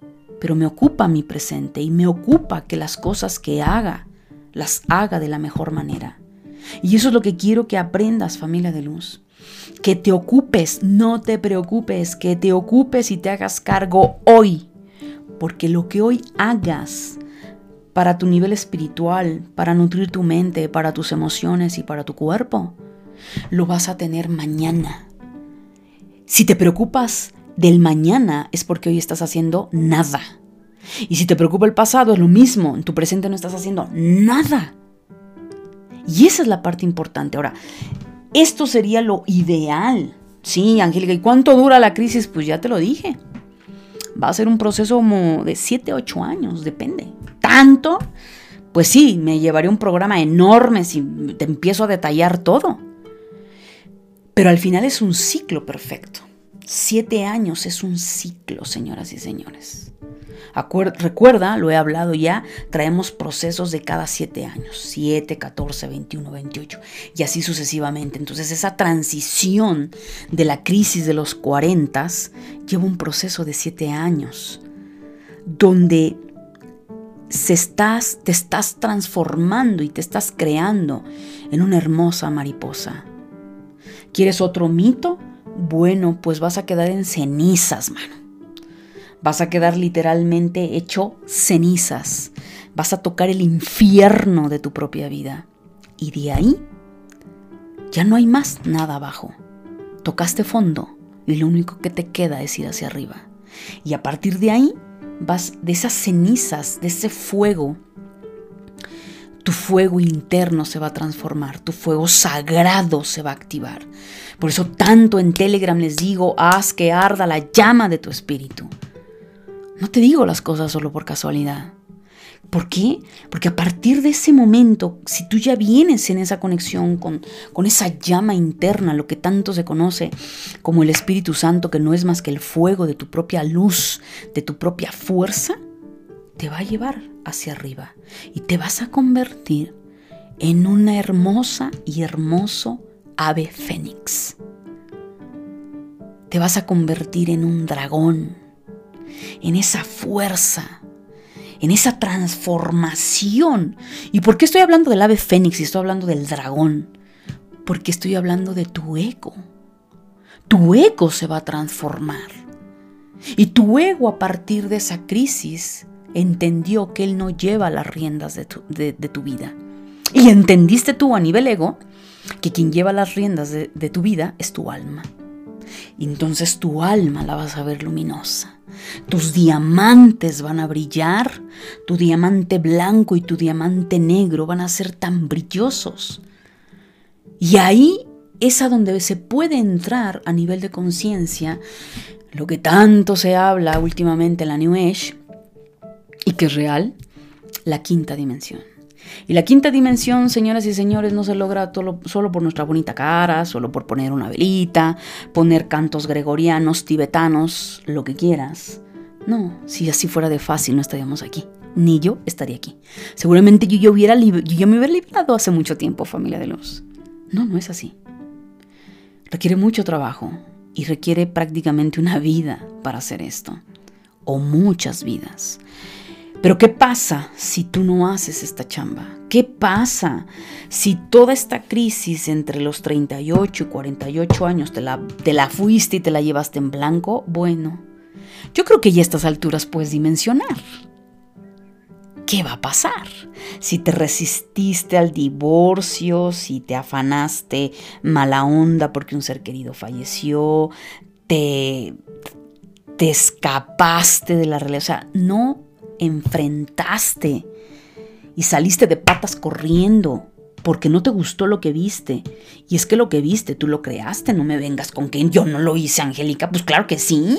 pero me ocupa mi presente y me ocupa que las cosas que haga las haga de la mejor manera. Y eso es lo que quiero que aprendas, familia de luz. Que te ocupes, no te preocupes, que te ocupes y te hagas cargo hoy. Porque lo que hoy hagas para tu nivel espiritual, para nutrir tu mente, para tus emociones y para tu cuerpo, lo vas a tener mañana. Si te preocupas del mañana es porque hoy estás haciendo nada. Y si te preocupa el pasado es lo mismo, en tu presente no estás haciendo nada. Y esa es la parte importante. Ahora, esto sería lo ideal. Sí, Angélica, ¿y cuánto dura la crisis? Pues ya te lo dije. Va a ser un proceso como de 7, 8 años, depende. ¿Tanto? Pues sí, me llevaría un programa enorme si te empiezo a detallar todo. Pero al final es un ciclo perfecto. Siete años es un ciclo, señoras y señores. recuerda, lo he hablado ya, traemos procesos de cada siete años, 7, 14, 21, 28 y así sucesivamente. Entonces esa transición de la crisis de los 40 lleva un proceso de siete años donde se estás, te estás transformando y te estás creando en una hermosa mariposa ¿Quieres otro mito? Bueno, pues vas a quedar en cenizas, mano. Vas a quedar literalmente hecho cenizas. Vas a tocar el infierno de tu propia vida. Y de ahí ya no hay más nada abajo. Tocaste fondo y lo único que te queda es ir hacia arriba. Y a partir de ahí vas de esas cenizas, de ese fuego tu fuego interno se va a transformar, tu fuego sagrado se va a activar. Por eso tanto en Telegram les digo, haz que arda la llama de tu espíritu. No te digo las cosas solo por casualidad. ¿Por qué? Porque a partir de ese momento, si tú ya vienes en esa conexión con, con esa llama interna, lo que tanto se conoce como el Espíritu Santo, que no es más que el fuego de tu propia luz, de tu propia fuerza, te va a llevar hacia arriba y te vas a convertir en una hermosa y hermoso ave fénix. Te vas a convertir en un dragón, en esa fuerza, en esa transformación. ¿Y por qué estoy hablando del ave fénix y estoy hablando del dragón? Porque estoy hablando de tu ego. Tu ego se va a transformar. Y tu ego a partir de esa crisis entendió que Él no lleva las riendas de tu, vida. Y entendiste tú a nivel ego que quien lleva las riendas de, de tu vida es tu alma. Entonces tu alma la vas a ver luminosa. Tus diamantes van a brillar, tu diamante blanco y tu diamante negro van a ser tan brillosos. Y ahí es a donde se puede entrar a nivel de conciencia lo que tanto se habla últimamente en la New Age, y que es real, la quinta dimensión. Y la quinta dimensión, señoras y señores, no se logra solo por nuestra bonita cara, solo por poner una velita, poner cantos gregorianos, tibetanos, lo que quieras. No, si así fuera de fácil no estaríamos aquí. Ni yo estaría aquí. Seguramente yo, yo, hubiera yo me hubiera librado hace mucho tiempo, familia de luz. No, no es así. Requiere mucho trabajo y requiere prácticamente una vida para hacer esto. O muchas vidas. Pero ¿qué pasa si tú no haces esta chamba? ¿Qué pasa si toda esta crisis entre los 38 y 48 años te la, te la fuiste y te la llevaste en blanco? Bueno, yo creo que ya a estas alturas puedes dimensionar. ¿Qué va a pasar? Si te resististe al divorcio, si te afanaste mala onda porque un ser querido falleció, te, te escapaste de la realidad. O sea, no enfrentaste y saliste de patas corriendo porque no te gustó lo que viste. Y es que lo que viste, tú lo creaste, no me vengas con que yo no lo hice, Angélica. Pues claro que sí.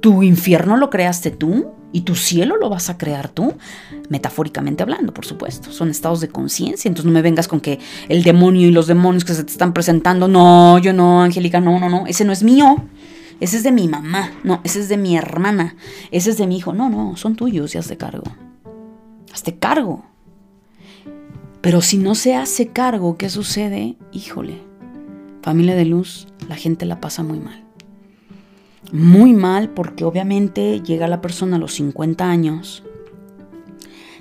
Tu infierno lo creaste tú y tu cielo lo vas a crear tú. Metafóricamente hablando, por supuesto. Son estados de conciencia. Entonces no me vengas con que el demonio y los demonios que se te están presentando. No, yo no, Angélica, no, no, no. Ese no es mío ese es de mi mamá, no, ese es de mi hermana, ese es de mi hijo. No, no, son tuyos y hazte cargo. Hazte cargo. Pero si no se hace cargo, ¿qué sucede? Híjole, familia de luz, la gente la pasa muy mal. Muy mal porque obviamente llega la persona a los 50 años,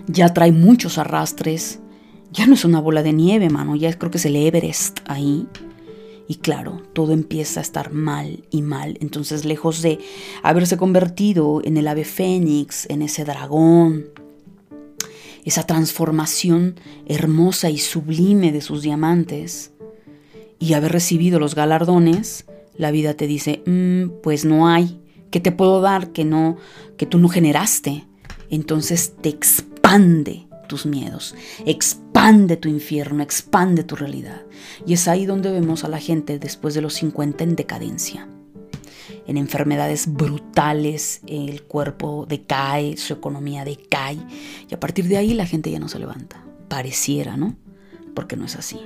ya trae muchos arrastres, ya no es una bola de nieve, mano, ya creo que es el Everest ahí. Y claro, todo empieza a estar mal y mal. Entonces, lejos de haberse convertido en el ave fénix, en ese dragón, esa transformación hermosa y sublime de sus diamantes, y haber recibido los galardones, la vida te dice, mm, pues no hay, ¿qué te puedo dar que no, que tú no generaste? Entonces te expande tus miedos, expande tu infierno, expande tu realidad. Y es ahí donde vemos a la gente después de los 50 en decadencia, en enfermedades brutales, el cuerpo decae, su economía decae, y a partir de ahí la gente ya no se levanta. Pareciera, ¿no? Porque no es así.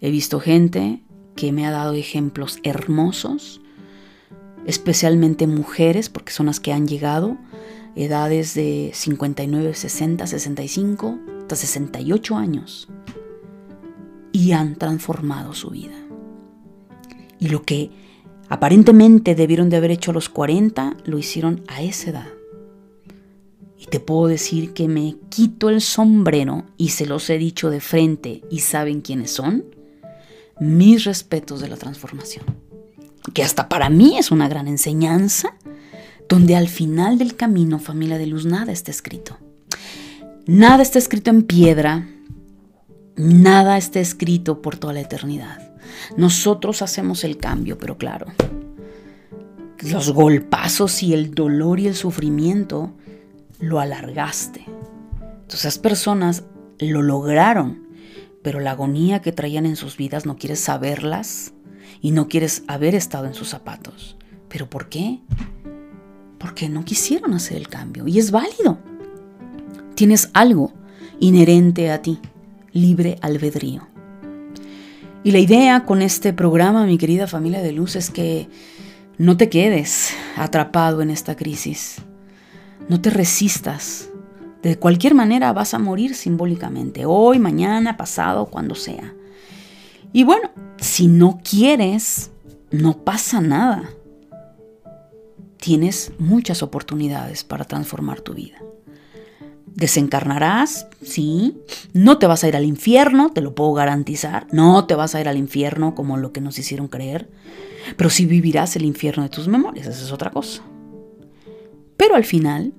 He visto gente que me ha dado ejemplos hermosos, especialmente mujeres, porque son las que han llegado edades de 59, 60, 65, hasta 68 años, y han transformado su vida. Y lo que aparentemente debieron de haber hecho a los 40, lo hicieron a esa edad. Y te puedo decir que me quito el sombrero y se los he dicho de frente y saben quiénes son. Mis respetos de la transformación. Que hasta para mí es una gran enseñanza donde al final del camino, familia de luz, nada está escrito. Nada está escrito en piedra, nada está escrito por toda la eternidad. Nosotros hacemos el cambio, pero claro, los golpazos y el dolor y el sufrimiento lo alargaste. Entonces esas personas lo lograron, pero la agonía que traían en sus vidas no quieres saberlas y no quieres haber estado en sus zapatos. ¿Pero por qué? Porque no quisieron hacer el cambio. Y es válido. Tienes algo inherente a ti, libre albedrío. Y la idea con este programa, mi querida familia de luz, es que no te quedes atrapado en esta crisis. No te resistas. De cualquier manera vas a morir simbólicamente, hoy, mañana, pasado, cuando sea. Y bueno, si no quieres, no pasa nada tienes muchas oportunidades para transformar tu vida. Desencarnarás, sí. No te vas a ir al infierno, te lo puedo garantizar. No te vas a ir al infierno como lo que nos hicieron creer. Pero sí vivirás el infierno de tus memorias, esa es otra cosa. Pero al final,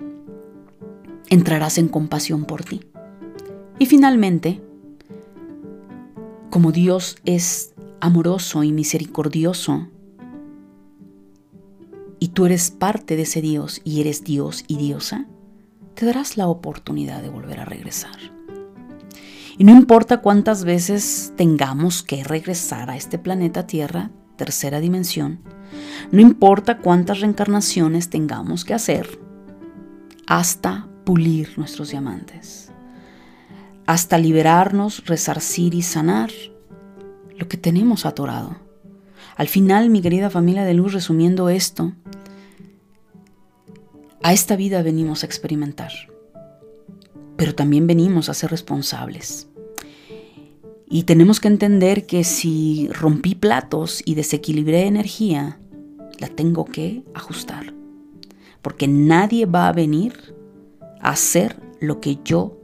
entrarás en compasión por ti. Y finalmente, como Dios es amoroso y misericordioso, y tú eres parte de ese Dios y eres Dios y diosa, te darás la oportunidad de volver a regresar. Y no importa cuántas veces tengamos que regresar a este planeta Tierra, tercera dimensión, no importa cuántas reencarnaciones tengamos que hacer, hasta pulir nuestros diamantes, hasta liberarnos, resarcir y sanar lo que tenemos atorado. Al final, mi querida familia de luz, resumiendo esto, a esta vida venimos a experimentar, pero también venimos a ser responsables. Y tenemos que entender que si rompí platos y desequilibré energía, la tengo que ajustar. Porque nadie va a venir a hacer lo que yo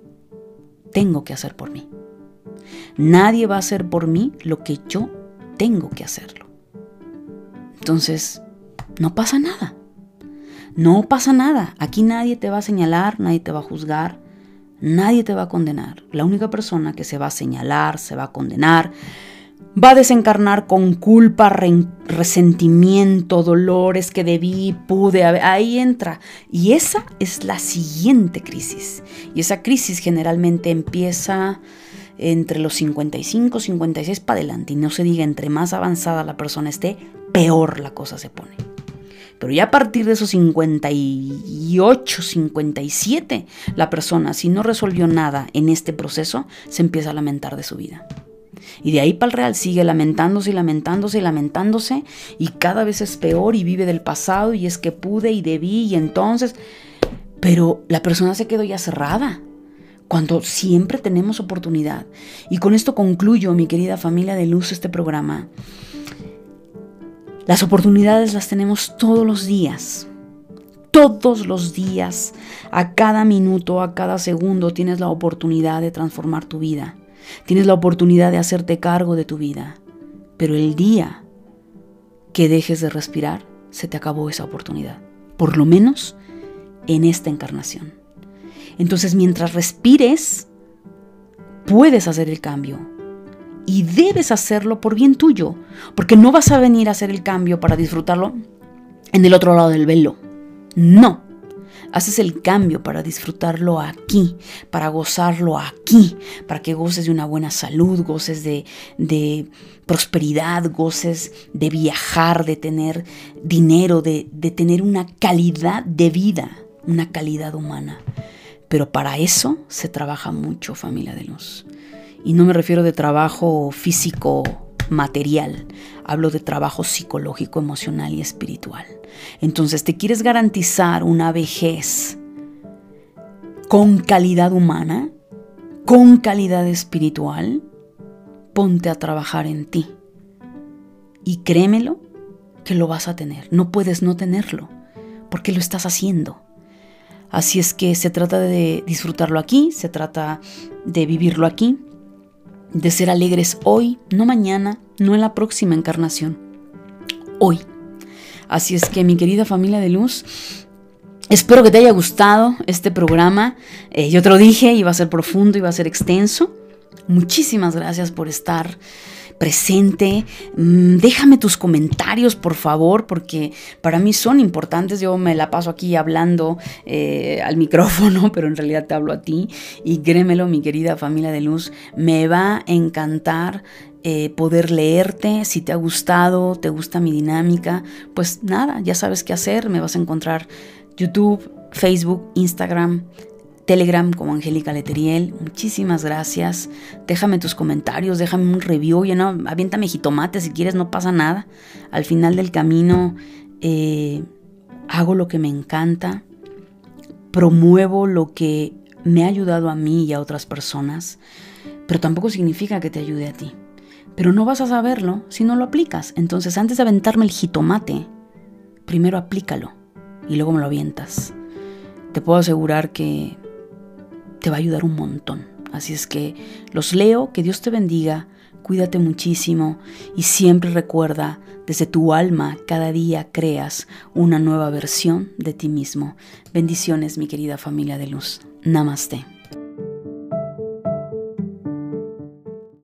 tengo que hacer por mí. Nadie va a hacer por mí lo que yo tengo que hacerlo. Entonces, no pasa nada. No pasa nada. Aquí nadie te va a señalar, nadie te va a juzgar, nadie te va a condenar. La única persona que se va a señalar, se va a condenar, va a desencarnar con culpa, resentimiento, dolores que debí, pude, ahí entra. Y esa es la siguiente crisis. Y esa crisis generalmente empieza entre los 55, 56 para adelante. Y no se diga, entre más avanzada la persona esté, peor la cosa se pone. Pero ya a partir de esos 58, 57, la persona, si no resolvió nada en este proceso, se empieza a lamentar de su vida. Y de ahí para el real sigue lamentándose y lamentándose y lamentándose y cada vez es peor y vive del pasado y es que pude y debí y entonces... Pero la persona se quedó ya cerrada cuando siempre tenemos oportunidad. Y con esto concluyo, mi querida familia de luz, este programa. Las oportunidades las tenemos todos los días. Todos los días, a cada minuto, a cada segundo, tienes la oportunidad de transformar tu vida. Tienes la oportunidad de hacerte cargo de tu vida. Pero el día que dejes de respirar, se te acabó esa oportunidad. Por lo menos en esta encarnación. Entonces, mientras respires, puedes hacer el cambio. Y debes hacerlo por bien tuyo, porque no vas a venir a hacer el cambio para disfrutarlo en el otro lado del velo. No. Haces el cambio para disfrutarlo aquí, para gozarlo aquí, para que goces de una buena salud, goces de, de prosperidad, goces de viajar, de tener dinero, de, de tener una calidad de vida, una calidad humana. Pero para eso se trabaja mucho, familia de luz. Y no me refiero de trabajo físico material, hablo de trabajo psicológico, emocional y espiritual. Entonces, ¿te quieres garantizar una vejez con calidad humana, con calidad espiritual? Ponte a trabajar en ti. Y créemelo que lo vas a tener. No puedes no tenerlo, porque lo estás haciendo. Así es que se trata de disfrutarlo aquí, se trata de vivirlo aquí, de ser alegres hoy, no mañana, no en la próxima encarnación, hoy. Así es que mi querida familia de luz, espero que te haya gustado este programa. Eh, yo te lo dije, iba a ser profundo, iba a ser extenso. Muchísimas gracias por estar presente. Mm, déjame tus comentarios, por favor, porque para mí son importantes. Yo me la paso aquí hablando eh, al micrófono, pero en realidad te hablo a ti. Y créemelo, mi querida familia de luz, me va a encantar eh, poder leerte. Si te ha gustado, te gusta mi dinámica, pues nada, ya sabes qué hacer. Me vas a encontrar YouTube, Facebook, Instagram, Telegram como Angélica Leteriel. Muchísimas gracias. Déjame tus comentarios, déjame un review. Ya no, aviéntame jitomate si quieres, no pasa nada. Al final del camino eh, hago lo que me encanta, promuevo lo que me ha ayudado a mí y a otras personas, pero tampoco significa que te ayude a ti. Pero no vas a saberlo si no lo aplicas. Entonces, antes de aventarme el jitomate, primero aplícalo y luego me lo avientas. Te puedo asegurar que te va a ayudar un montón. Así es que los leo, que Dios te bendiga, cuídate muchísimo y siempre recuerda, desde tu alma cada día creas una nueva versión de ti mismo. Bendiciones mi querida familia de luz. Namaste.